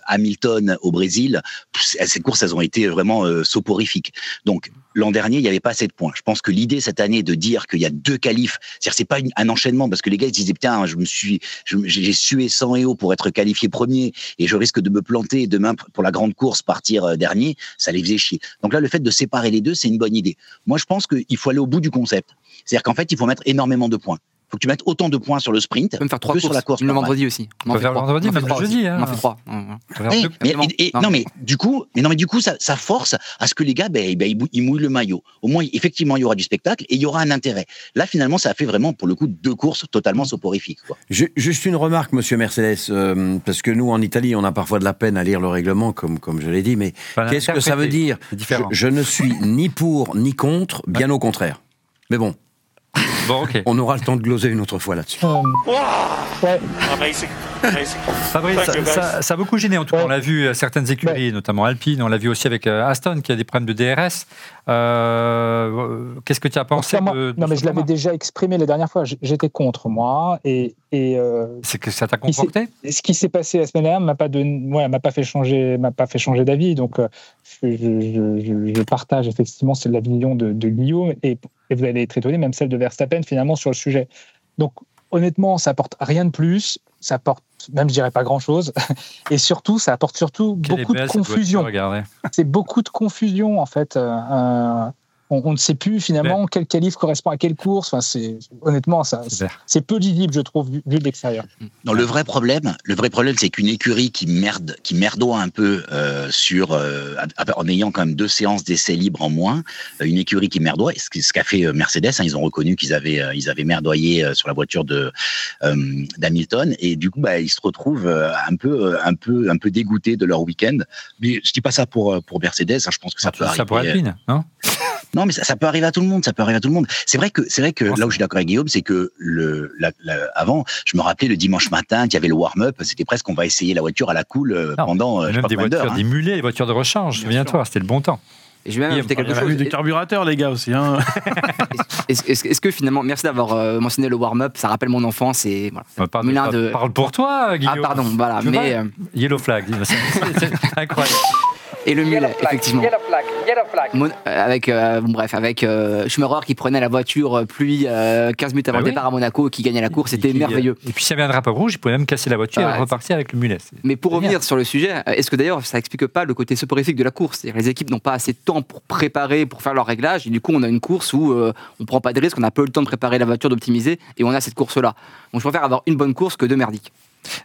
Speaker 8: Hamilton au Brésil, ces courses, elles ont été vraiment euh, soporifiques. Donc l'an dernier, il n'y avait pas assez de points. Je pense que l'idée cette année de dire qu'il y a deux qualifs, c'est-à-dire c'est pas un enchaînement parce que les gars ils disaient putain, je me suis, j'ai sué 100 et haut pour être qualifié premier et je risque de me planter demain pour la grande course partir euh, dernier, ça les faisait chier. Donc là, le fait de séparer les deux, c'est une bonne idée. Moi, je pense qu'il faut aller au bout du concept. C'est-à-dire qu'en fait, il faut mettre énormément de points. Faut que tu mettes autant de points sur le sprint
Speaker 3: On faire trois
Speaker 8: que
Speaker 3: courses.
Speaker 8: sur la course.
Speaker 3: Le vendredi aussi.
Speaker 1: On peut faire le vendredi, même le jeudi, hein.
Speaker 3: On en fait trois.
Speaker 1: On
Speaker 3: Non,
Speaker 8: mais du coup, mais non, mais du coup, ça, ça force à ce que les gars, ben, ben, ils, mou- ils mouillent le maillot. Au moins, effectivement, il y aura du spectacle et il y aura un intérêt. Là, finalement, ça a fait vraiment, pour le coup, deux courses totalement soporifiques. Quoi.
Speaker 6: Juste une remarque, monsieur Mercedes, euh, parce que nous, en Italie, on a parfois de la peine à lire le règlement, comme, comme je l'ai dit, mais
Speaker 1: Enfin,
Speaker 6: qu'est-ce que ça veut dire? Je ne suis ni pour ni contre, bien au contraire. Mais bon,
Speaker 1: Bon, ok.
Speaker 6: on aura le temps de gloser une autre fois là-dessus.
Speaker 7: Ouais.
Speaker 1: Fabrice, ça, a beaucoup gêné. En tout cas,
Speaker 7: Ouais.
Speaker 1: on l'a vu à certaines écuries, notamment Alpine. On l'a vu aussi avec euh, Aston, qui a des problèmes de DRS. Euh, Qu'est-ce que tu as pensé
Speaker 7: moi-
Speaker 1: de, de
Speaker 7: non, mais je l'avais déjà exprimé la dernière fois. J'étais contre moi. Et, et euh,
Speaker 1: C'est que ça t'a conforté?
Speaker 7: ce qui s'est passé la semaine dernière m'a pas donné, ouais, m'a pas fait changer, m'a pas fait changer d'avis. Donc, euh, je, je- je- je partage effectivement la vision de, de Guillaume et, et vous allez être étonné, même celle de Verstappen finalement sur le sujet. Donc, honnêtement, ça apporte rien de plus. Ça apporte même, je dirais pas grand chose. Et surtout, ça apporte surtout
Speaker 1: Quelle
Speaker 7: beaucoup de confusion. C'est beaucoup de confusion en fait. Euh, euh, on, on ne sait plus finalement quel qualif correspond à quelle course. Enfin, c'est honnêtement, ça,
Speaker 1: C'est
Speaker 7: peu lisible, je trouve, vu, vu de l'extérieur.
Speaker 8: Non, le vrai problème, le vrai problème, c'est qu'une écurie qui merde, qui merdoie un peu euh, sur, euh, en ayant quand même deux séances d'essais libres en moins, euh, une écurie qui merdoie, ce qu'a fait Mercedes, hein, ils ont reconnu qu'ils avaient, euh, ils avaient merdoyé sur la voiture de euh, d'Hamilton, et du coup, bah, ils se retrouvent un peu, un peu, un peu dégoûtés de leur week-end. Mais je dis pas ça pour pour Mercedes, hein, je pense que ça peut
Speaker 1: Ça
Speaker 8: arriver.
Speaker 1: pourrait Alpine, non?
Speaker 8: Non, mais ça, ça peut arriver à tout le monde. Ça peut arriver à tout le monde. C'est vrai que c'est vrai que là où je suis d'accord avec Guillaume, c'est que le la- la- avant, je me rappelais le dimanche matin qu'il y avait le warm-up. C'était presque on va essayer la voiture à la cool euh,
Speaker 1: Non,
Speaker 8: pendant euh, je sais
Speaker 1: Même
Speaker 8: pas
Speaker 1: des voitures,
Speaker 8: hein.
Speaker 1: des mulets, des voitures de rechange. Souviens-toi, c'était le bon temps.
Speaker 3: Et je vais même ajouter quelque
Speaker 2: Il y a
Speaker 3: chose.
Speaker 2: eu des carburateurs, les gars, aussi. Hein.
Speaker 3: Est-ce que finalement, merci d'avoir euh, mentionné le warm-up, ça rappelle mon enfance et voilà.
Speaker 1: Bah, Parle,
Speaker 3: de-
Speaker 1: pour toi, Guillaume.
Speaker 3: Ah pardon, voilà,
Speaker 1: Tu
Speaker 3: mais
Speaker 1: vois
Speaker 3: euh,
Speaker 1: Yellow flag, c'est incroyable.
Speaker 3: Et le mulet effectivement.
Speaker 4: yellow flag, yellow flag.
Speaker 3: Mon- euh, avec euh, bon, bref avec euh, Schumacher qui prenait la voiture euh, pluie euh, 15 minutes avant
Speaker 1: Bah
Speaker 3: le
Speaker 1: oui.
Speaker 3: départ à Monaco et qui gagnait la course, c'était merveilleux.
Speaker 1: Et puis s'il y avait un drapeau rouge, il pouvait même casser la voiture
Speaker 3: Ouais,
Speaker 1: et repartir avec le mulet.
Speaker 3: Mais pour revenir sur le sujet, euh, est-ce que d'ailleurs ça explique pas le côté soporifique de la course? C'est-à-dire les équipes n'ont pas assez de temps pour préparer, pour faire leur réglage, et du coup on a une course où euh, on prend pas de risque, on a peu le temps de préparer la voiture, d'optimiser, et on a cette course-là. Donc je préfère avoir une bonne course que deux merdiques.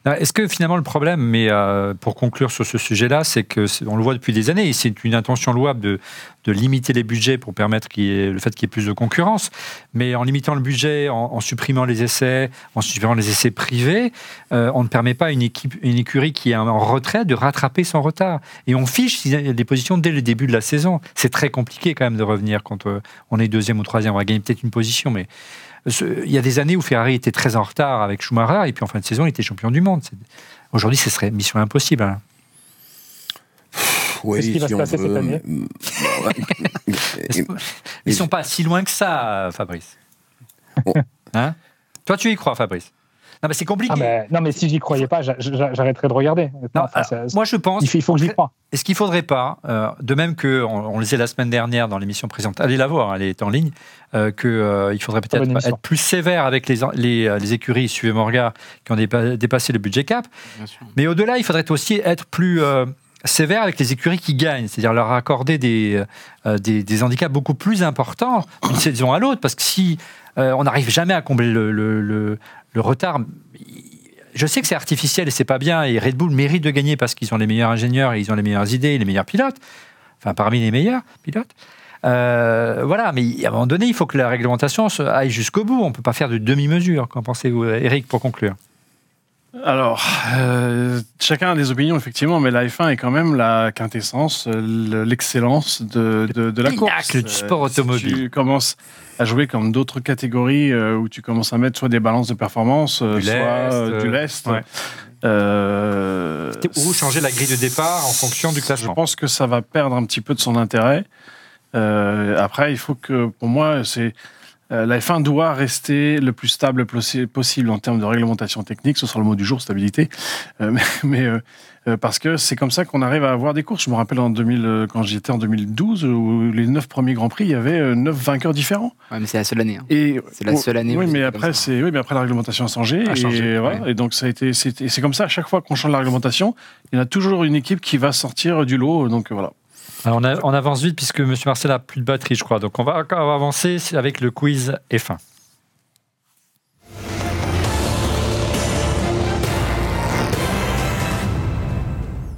Speaker 1: Est-ce que finalement le problème, mais euh, pour conclure sur ce sujet-là, c'est que on le voit depuis des années, c'est une intention louable de, de limiter les budgets pour permettre le fait qu'il y ait plus de concurrence, mais en limitant le budget, en, supprimant les essais, en supprimant les essais privés, euh, on ne permet pas à une équipe, une écurie qui est en retrait de rattraper son retard, et on fiche des positions dès le début de la saison. C'est très compliqué quand même de revenir quand euh, on est deuxième ou troisième, on va gagner peut-être une position, mais il y a des années où Ferrari était très en retard avec Schumacher et puis en fin de saison, il était champion du monde. Aujourd'hui, ce serait mission impossible. hein.
Speaker 6: Oui,
Speaker 7: Qu'est-ce qui va
Speaker 6: si
Speaker 7: se
Speaker 6: on
Speaker 7: passer cette
Speaker 6: veut.
Speaker 7: année?
Speaker 1: Ils ne sont pas si loin que ça, Fabrice?
Speaker 6: Bon.
Speaker 1: Hein? Toi, tu y crois, Fabrice? Non, mais c'est compliqué.
Speaker 7: Ah, mais, non, mais si j'y croyais pas, j'a- j'a- j'arrêterais de regarder.
Speaker 1: Non,
Speaker 7: Enfin,
Speaker 1: alors,
Speaker 7: ça-
Speaker 1: moi, je pense.
Speaker 7: il, faut, il faut que j'y croie.
Speaker 1: Est-ce qu'il ne faudrait pas, euh, de même que on, on le disait la semaine dernière dans l'émission présente, allez la voir, elle est en ligne, euh, qu'il faudrait peut-être être plus sévère avec les, les, euh, les écuries, suivez mon regard, qui ont dépa- dépassé le budget cap. Mais au-delà, il faudrait aussi être plus euh, sévère avec les écuries qui gagnent, c'est-à-dire leur accorder des, euh, des, des handicaps beaucoup plus importants d'une saison à l'autre, parce que si euh, on n'arrive jamais à combler le, le- le- le retard, je sais que c'est artificiel et c'est pas bien, et Red Bull mérite de gagner parce qu'ils ont les meilleurs ingénieurs et ils ont les meilleures idées les meilleurs pilotes, enfin parmi les meilleurs pilotes. Euh, voilà, mais à un moment donné, il faut que la réglementation aille jusqu'au bout. On ne peut pas faire de demi-mesure. Qu'en pensez-vous, Eric, pour conclure?
Speaker 2: Alors, euh, chacun a des opinions, effectivement, mais la F1 est quand même la quintessence, euh, le- l'excellence de, de, de la course.
Speaker 1: du sport
Speaker 2: si
Speaker 1: automobile.
Speaker 2: tu commences à jouer comme d'autres catégories euh, où tu commences à mettre soit des balances de performance, euh,
Speaker 1: Du
Speaker 2: soit
Speaker 1: lest,
Speaker 2: euh,
Speaker 1: euh,
Speaker 2: du lest.
Speaker 1: ouais.
Speaker 2: euh,
Speaker 1: Ou changer la grille de départ en fonction du
Speaker 2: je
Speaker 1: classement.
Speaker 2: pense que ça va perdre un petit peu de son intérêt. Euh, après, il faut que, pour moi, c'est euh, la F1 doit rester le plus stable possi- possible en termes de réglementation technique. Ce sera le mot du jour, stabilité. Euh, mais euh, euh, parce que c'est comme ça qu'on arrive à avoir des courses. Je me rappelle en 2000, euh, quand j'y étais en 2012, où les neuf premiers grands prix, il y avait euh, neuf vainqueurs différents.
Speaker 3: Ouais, mais c'est la seule année. hein.
Speaker 2: Et
Speaker 3: C'est la seule année où
Speaker 2: Oui, mais après, c'est oui, mais après la réglementation a changé.
Speaker 1: A changé,
Speaker 2: et, voilà. et donc ça a été, c'est comme ça. À chaque fois qu'on change la réglementation, il y en a toujours une équipe qui va sortir du lot. Donc voilà.
Speaker 1: Alors, on, a- on avance vite puisque M. Marcel a plus de batterie, je crois. Donc on va, on va avancer avec le quiz F1.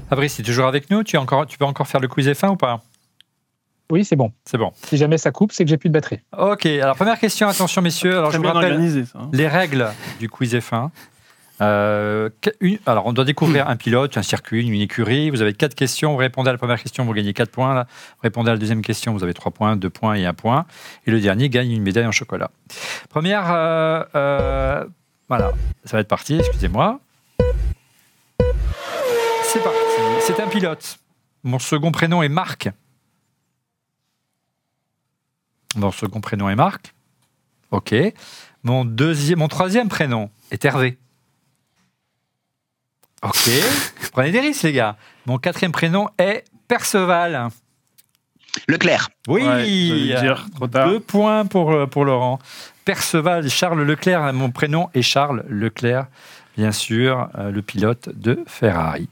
Speaker 1: Fabrice, tu es toujours avec nous? Tu, es encore, tu peux encore faire le quiz F1 ou pas?
Speaker 7: Oui, c'est bon.
Speaker 1: C'est bon.
Speaker 7: Si jamais ça coupe, c'est que j'ai plus de batterie.
Speaker 1: Ok, alors première question, attention messieurs. Alors je vous
Speaker 2: bien
Speaker 1: rappelle
Speaker 2: organisé, ça. hein.
Speaker 1: les règles du quiz F1. Euh, une- alors, on doit découvrir un pilote, un circuit, une écurie. Vous avez quatre questions. Vous répondez à la première question, vous gagnez 4 points. Vous répondez à la deuxième question, vous avez 3 points, 2 points et 1 point. Et le dernier gagne une médaille en chocolat. Première. euh, euh, voilà, ça va être parti, excusez-moi. C'est parti. C'est un pilote. Mon second prénom est Marc. Mon second prénom est Marc. Ok. Mon, deuxième, mon troisième prénom est Hervé. Ok. Prenez des risques, les gars. Mon quatrième prénom est Perceval.
Speaker 9: Leclerc.
Speaker 1: Oui.
Speaker 2: Ouais, j'allais dire, trop tard.
Speaker 1: Deux points pour, euh, pour Laurent. Perceval, Charles Leclerc. Mon prénom est Charles Leclerc, bien sûr, euh, le pilote de Ferrari.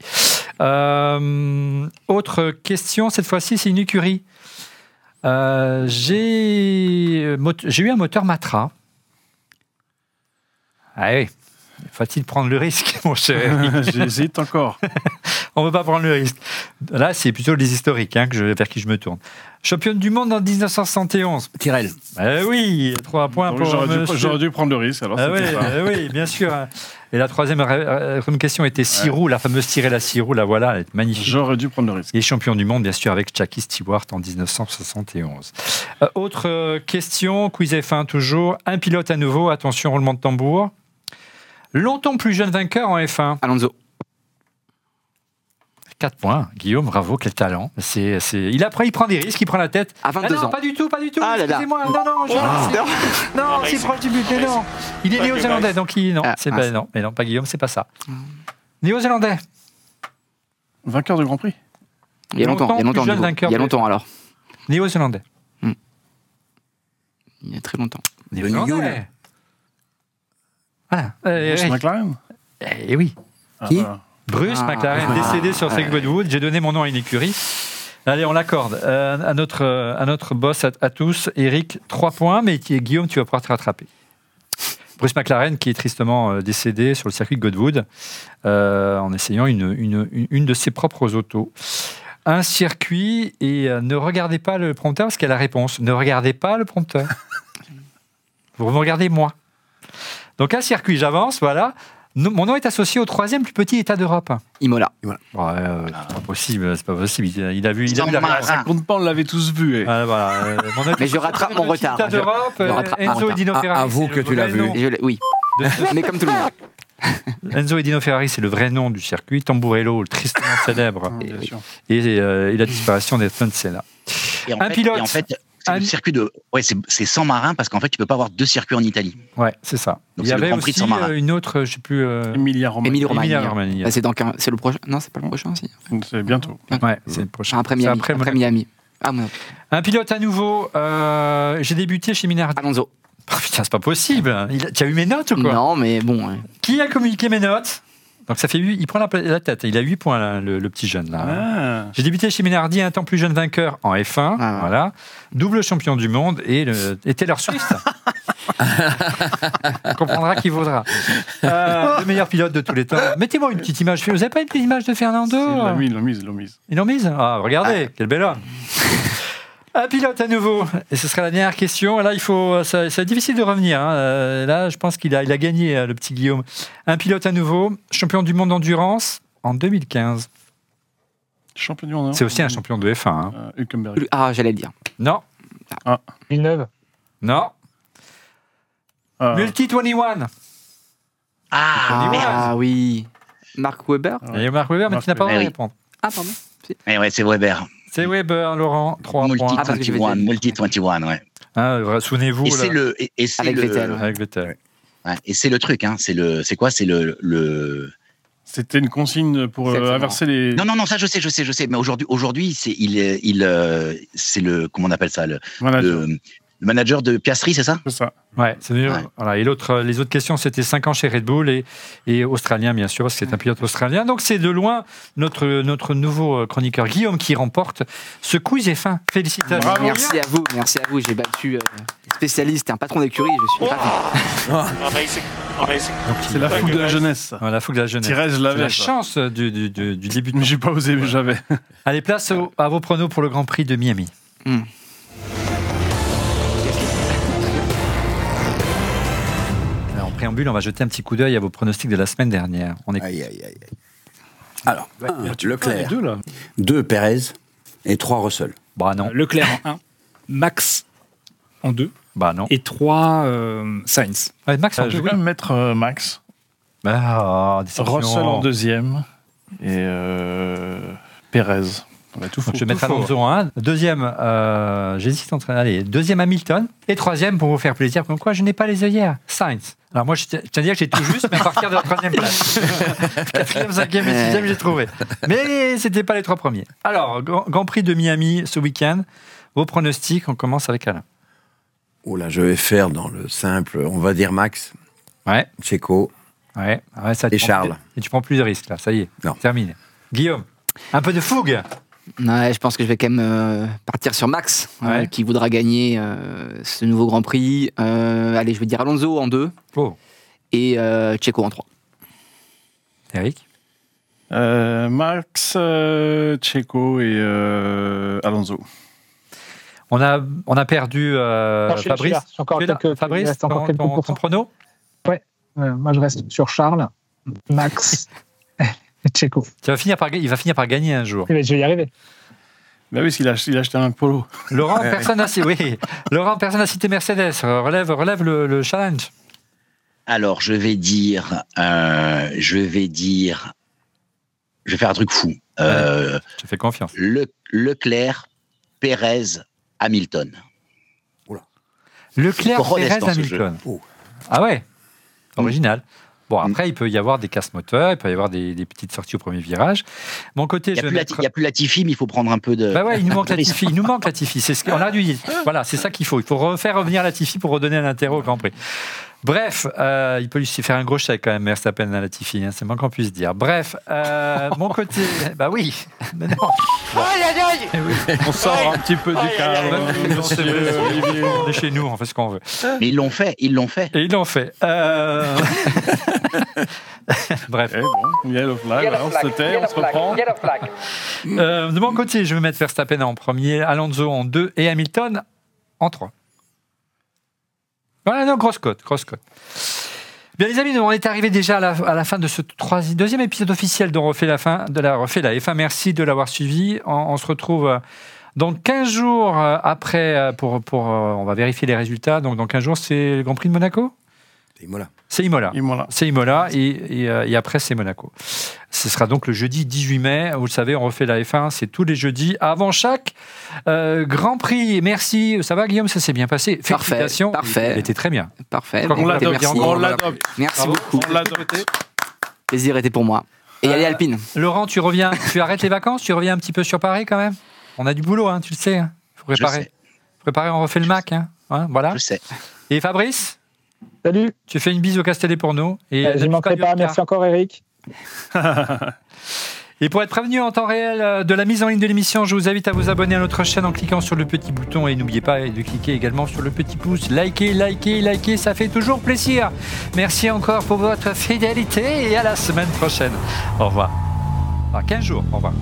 Speaker 1: Euh, autre question, cette fois-ci, c'est une écurie. Euh, j'ai eu un moteur Matra. Ah oui, faut-il prendre le risque, mon cher
Speaker 2: J'hésite encore.
Speaker 1: on ne veut pas prendre le risque. Là, c'est plutôt les historiques hein, que je, vers qui je me tourne. Championne du monde en 1971.
Speaker 6: Tyrell.
Speaker 1: Eh oui, trois points
Speaker 2: Donc,
Speaker 1: pour
Speaker 2: J'aurais dû,
Speaker 1: monsieur.
Speaker 2: j'aurais dû prendre le risque. Alors
Speaker 1: Ah oui, eh oui, bien sûr. Et la troisième, question était six roues, la fameuse tirée la six roues, la voilà, elle est magnifique.
Speaker 2: J'aurais dû prendre le risque.
Speaker 1: Et champion du monde, bien sûr, avec Jackie Stewart en 1971. Euh, autre euh, question, quiz F1 toujours. Un pilote à nouveau, attention, roulement de tambour. Longtemps plus jeune vainqueur en F1.
Speaker 3: Alonso.
Speaker 1: 4 points. Guillaume, bravo, quel talent. C'est, c'est... Il, après, il prend des risques, il prend la tête.
Speaker 3: À 22
Speaker 1: ah non,
Speaker 3: ans.
Speaker 1: pas du tout, pas du tout.
Speaker 3: Ah là là.
Speaker 1: Excusez-moi, non, non, je- c'est- non, c'est proche du but, mais non. Il est néo-zélandais, donc il, non,
Speaker 3: Ah,
Speaker 1: c'est pas, non, mais non, pas Guillaume, c'est pas ça. Néo-zélandais.
Speaker 2: Vainqueur de Grand Prix.
Speaker 3: Il y a longtemps. Il y a longtemps.
Speaker 1: jeune
Speaker 3: du coup.
Speaker 1: vainqueur
Speaker 3: Il y a longtemps alors.
Speaker 1: Néo-zélandais.
Speaker 3: Il y a très longtemps.
Speaker 1: Néo-zélandais. Voilà. Euh,
Speaker 2: Bruce. McLaren?
Speaker 1: Eh oui.
Speaker 2: Ah,
Speaker 6: Qui?
Speaker 2: voilà.
Speaker 1: Bruce
Speaker 3: Ah.
Speaker 1: McLaren, décédé sur Circuit Goodwood. J'ai donné mon nom à une écurie. Allez, on l'accorde. Euh, à, notre, euh, à notre boss, à, à tous, Eric, 3 points, mais qui- Guillaume, tu vas pouvoir te rattraper. Bruce McLaren, qui est tristement décédé sur le circuit de Goodwood, euh, en essayant une, une, une- une de ses propres autos. Un circuit, et euh, ne regardez pas le prompteur, parce qu'il y a la réponse. Ne regardez pas le prompteur. Vous me regardez moi. Donc un circuit, j'avance, voilà. No- Mon nom est associé au troisième plus petit État d'Europe.
Speaker 3: Imola.
Speaker 1: Ouais, euh, c'est pas possible, c'est pas possible. Il a, il a vu, il a vu la réponse.
Speaker 2: Ça compte pas, on l'avait tous vu. eh.
Speaker 1: Ah, voilà, euh, mon nom est
Speaker 3: Mais je rattrape mon retard.
Speaker 1: État
Speaker 3: Je-
Speaker 1: d'Europe,
Speaker 3: je
Speaker 1: euh,
Speaker 3: rattrape mon
Speaker 1: Enzo
Speaker 3: retard.
Speaker 1: Edino
Speaker 6: Ah,
Speaker 1: Ferrari.
Speaker 6: avoue
Speaker 1: c'est
Speaker 6: que
Speaker 1: le
Speaker 6: tu l'as
Speaker 1: vrai
Speaker 6: vu.
Speaker 1: nom
Speaker 3: Et je l'ai- oui. Mais comme tout le monde.
Speaker 1: Enzo Edino Ferrari, c'est le vrai nom du circuit. Tamburello, le tristement célèbre. Et, euh, et la disparition d'Ayrton Senna.
Speaker 9: Et en
Speaker 1: Un
Speaker 9: fait,
Speaker 1: pilote.
Speaker 9: et en fait, c'est
Speaker 1: Un-
Speaker 9: le circuit de. Ouais, c'est c'est sans marin parce qu'en fait, tu peux pas avoir deux circuits en Italie.
Speaker 1: Ouais, c'est ça.
Speaker 9: Donc
Speaker 1: Il y avait
Speaker 9: Grand Prix de
Speaker 1: aussi euh, une autre, je sais plus. euh,
Speaker 2: Emilia Romagna.
Speaker 3: Bah, c'est quin- c'est le prochain. Non, c'est pas le prochain aussi.
Speaker 2: C'est bientôt.
Speaker 1: Ouais, c'est le prochain.
Speaker 3: Après Miami.
Speaker 1: après.
Speaker 3: Miami. Ah, mon-
Speaker 1: Un pilote à nouveau. euh, J'ai débuté chez Minardi.
Speaker 3: Alonso.
Speaker 1: Oh, putain, c'est pas possible. Il a- Tu as eu mes notes ou quoi?
Speaker 3: Non, mais bon. ouais.
Speaker 1: Qui a communiqué mes notes? Donc ça fait 8, il prend la, la tête. Il a 8 points, là, le, le petit jeune. là.
Speaker 2: Ah.
Speaker 1: J'ai débuté chez Minardi, un temps plus jeune vainqueur en F1.
Speaker 3: Ah.
Speaker 1: Voilà. Double champion du monde et, le, et Taylor Swift. On comprendra qui vaudra. Euh, le meilleur pilote de tous les temps. Mettez-moi une petite image. Vous n'avez pas une petite image de Fernando?
Speaker 2: Ils l'ont mis, ils l'ont mis, ils l'ont
Speaker 1: mise Ah, regardez, quel bel homme Un pilote à nouveau. Et ce sera la dernière question. Là, il faut. C'est difficile de revenir. hein. Euh, Là, je pense qu'il a, il a gagné, euh, le petit Guillaume. Un pilote à nouveau. Champion du monde d'endurance en 2015.
Speaker 2: Champion du monde.
Speaker 1: C'est aussi un champion de F1. hein.
Speaker 2: Euh.
Speaker 3: Ah, j'allais le dire.
Speaker 1: Non,
Speaker 7: Villeneuve.
Speaker 1: non.
Speaker 2: Ah,
Speaker 1: Multi 21.
Speaker 8: Ah, merde.
Speaker 3: Ah oui. Mark Webber
Speaker 2: Ouais.
Speaker 1: Et Marc Weber, mais
Speaker 2: Marc
Speaker 1: tu n'as pas
Speaker 8: Weber.
Speaker 1: envie de répondre.
Speaker 3: Ah, pardon.
Speaker 8: Eh ouais, c'est Weber.
Speaker 1: C'est Weber, Laurent, 3
Speaker 8: Multi
Speaker 1: points.
Speaker 3: Ah, parce que j'avais
Speaker 8: 21,
Speaker 3: dit-
Speaker 8: Multi 21, ouais.
Speaker 1: Voilà, Souvenez-vous.
Speaker 8: Et c'est le, et, et c'est
Speaker 3: Avec
Speaker 8: le,
Speaker 3: Vettel,
Speaker 1: Avec Vettel.
Speaker 8: ouais, et c'est le truc, hein. C'est le, c'est quoi, c'est le, le.
Speaker 2: C'était une consigne pour euh,
Speaker 3: Exactement.
Speaker 2: inverser les.
Speaker 8: Non, non, non, ça je sais, je sais, je sais. Mais aujourd'hui, aujourd'hui, c'est, il, il, euh, c'est le, comment on appelle ça, le, le manager de Piastri, c'est ça?
Speaker 2: C'est ça.
Speaker 1: Ouais, c'est mieux.
Speaker 8: Ouais.
Speaker 1: Voilà. Et l'autre, euh, les autres questions, c'était 5 ans chez Red Bull et, et australien, bien sûr, parce que c'est un pilote australien. Donc, c'est de loin notre, notre nouveau euh, chroniqueur Guillaume qui remporte ce quiz est fin. Félicitations.
Speaker 2: Bravo.
Speaker 3: Merci à vous, merci à vous. J'ai battu euh, et un patron d'écurie. Je suis.
Speaker 5: Amazing.
Speaker 2: C'est la fougue de la jeunesse.
Speaker 1: Voilà, faut que la jeunesse.
Speaker 2: Thérèse, je l'avais.
Speaker 1: la
Speaker 2: ça.
Speaker 1: chance du, du, du- du début de
Speaker 2: Mais j'ai pas osé, mais j'avais.
Speaker 1: Allez, place au- à vos pronos pour le Grand Prix de Miami.
Speaker 3: Hmm.
Speaker 1: Préambule, on va jeter un petit coup d'œil à vos pronostics de la semaine dernière. On est
Speaker 6: Aïe, aïe, aïe. Alors, un,
Speaker 2: Les
Speaker 6: Leclerc,
Speaker 2: deux, là.
Speaker 6: deux Pérez et trois Russell.
Speaker 1: Bah non,
Speaker 10: Euh, Leclerc en 1, Max en 2
Speaker 1: bah non.
Speaker 10: et 3 Sainz.
Speaker 1: Ouais, Max, en
Speaker 2: Euh, je vais quand même mettre euh, Max.
Speaker 1: Ah, déception.
Speaker 2: Russell en deuxième. Et euh, Pérez. On va tout
Speaker 1: Donc,
Speaker 2: faux.
Speaker 1: je vais mettre. Alonso en 1. Deuxième, euh, j'hésite entre. Allez, deuxième Hamilton. Et troisième, pour vous faire plaisir, comme quoi je n'ai pas les œillères. Sainz. Alors moi, je tiens à dire que j'ai tout juste, mais à partir de la troisième place. Quatrième, cinquième et sixième, j'ai trouvé. Mais c'était pas les trois premiers. Alors, Grand, Prix de Miami ce week-end. Vos pronostics, on commence avec Alain.
Speaker 6: Oh là, je vais faire dans le simple, on va dire Max,
Speaker 1: Ouais,
Speaker 6: Checo.
Speaker 1: ouais. ouais ça,
Speaker 6: Et Charles.
Speaker 1: plus- Et tu prends plus de risques, là. Ça y est.
Speaker 6: Non.
Speaker 1: Terminé. Guillaume, un peu de fougue.
Speaker 3: Ouais, je pense que je vais quand même euh, partir sur Max, euh,
Speaker 1: Ouais.
Speaker 3: qui voudra gagner euh, ce nouveau Grand Prix. Euh, allez, je vais dire Alonso en 2
Speaker 1: Oh,
Speaker 3: et euh, Checo en 3.
Speaker 1: Eric?
Speaker 2: Euh, Max, euh, Checo et euh, Alonso.
Speaker 1: On a, on a perdu euh,
Speaker 7: Non, je
Speaker 1: Fabrice.
Speaker 7: là. Je suis encore quelques- il
Speaker 1: Fabrice,
Speaker 7: reste encore
Speaker 1: ton-
Speaker 7: quelques
Speaker 1: ton- ton prono
Speaker 7: Euh, moi, je reste sur Charles, Max
Speaker 1: finir par, il va finir par gagner un jour.
Speaker 7: Eh ben, Je vais y arriver.
Speaker 2: Bah oui, parce qu'il a, il a acheté un polo.
Speaker 1: Laurent, personne n'a cité, oui. Laurent, personne n'a cité Mercedes. Relève, relève le, le challenge.
Speaker 8: Alors, je vais dire, euh, je vais dire, je vais faire un truc fou. Euh,
Speaker 1: Je fais confiance.
Speaker 8: Le, Leclerc, Pérez, Hamilton.
Speaker 1: Leclerc, Pérez, Hamilton.
Speaker 6: Oh.
Speaker 1: Ah ouais Original. Bon,
Speaker 8: Mm.
Speaker 1: après, il peut y avoir des casse-moteurs, il peut y avoir des, des petites sorties au premier virage. Mon côté,
Speaker 8: Il n'y a, plus la-
Speaker 1: mettre...
Speaker 8: il y a plus Latifi, mais il faut prendre un peu de.
Speaker 1: Bah ouais, il nous manque
Speaker 8: risque.
Speaker 1: Latifi. Il nous manque Latifi. C'est ce qu'on a dû. Voilà, c'est ça qu'il faut. Il faut refaire revenir Latifi pour redonner un intérêt au Grand Prix. Bref, euh, il peut lui faire un gros chèque quand même, Verstappen à Latifi. Hein, c'est moins qu'on puisse dire. Bref, euh, mon côté, bah oui. Mais non. Eh oui.
Speaker 2: On sort un petit peu du cadre.
Speaker 1: On est chez nous, on fait ce qu'on veut.
Speaker 8: Mais ils l'ont fait, ils l'ont fait.
Speaker 1: Et ils l'ont fait. Euh... Bref.
Speaker 2: Eh bon, yellow flag,
Speaker 4: Yellow
Speaker 2: on
Speaker 4: flag,
Speaker 2: se tait, on se reprend.
Speaker 4: yellow flag.
Speaker 1: Euh, de mon côté, je vais mettre Verstappen en premier, Alonso en deux et Hamilton en trois. Voilà, non, grosse cote, grosse cote. Bien les amis, on est arrivé déjà à la, fin de ce deuxième épisode officiel dont on refait la fin de la refait la F1. Merci de l'avoir suivi. On, on se retrouve euh, dans 15 jours euh, après euh, pour, pour on va vérifier les résultats. Donc dans 15 jours, c'est le Grand Prix de Monaco? C'est Imola.
Speaker 2: Imola.
Speaker 1: C'est Imola et, et, euh, et après c'est Monaco. Ce sera donc le jeudi 18 mai. Vous le savez, on refait la F1, c'est tous les jeudis avant chaque euh, Grand Prix. Merci. Ça va Guillaume? Ça s'est bien passé.
Speaker 3: Parfait, parfait.
Speaker 1: Il était très bien.
Speaker 3: Parfait.
Speaker 1: On
Speaker 2: l'adopte,
Speaker 3: merci.
Speaker 2: on l'adopte.
Speaker 3: Merci
Speaker 1: Bravo.
Speaker 3: beaucoup.
Speaker 2: On l'adopte.
Speaker 3: Plaisir était pour moi. Et allez
Speaker 1: Euh,
Speaker 3: Alpine.
Speaker 1: Laurent, tu reviens, tu arrêtes les vacances, tu reviens un petit peu sur Paris quand même? On a du boulot, hein, tu le sais. hein. Faut
Speaker 8: Je
Speaker 1: préparer. préparer, on refait le Mac. Hein. Hein, voilà.
Speaker 8: je sais.
Speaker 1: Et Fabrice,
Speaker 7: Salut,
Speaker 1: tu fais une bise au Castellet pour nous. Et
Speaker 7: euh, je ne manquerai pas. Merci encore, Eric.
Speaker 1: Et pour être prévenu en temps réel euh, de la mise en ligne de l'émission, je vous invite à vous abonner à notre chaîne en cliquant sur le petit bouton et n'oubliez pas de cliquer également sur le petit pouce. Likez, likez, likez, ça fait toujours plaisir. Merci encore pour votre fidélité et à la semaine prochaine. Au revoir. Dans 15 jours, au revoir.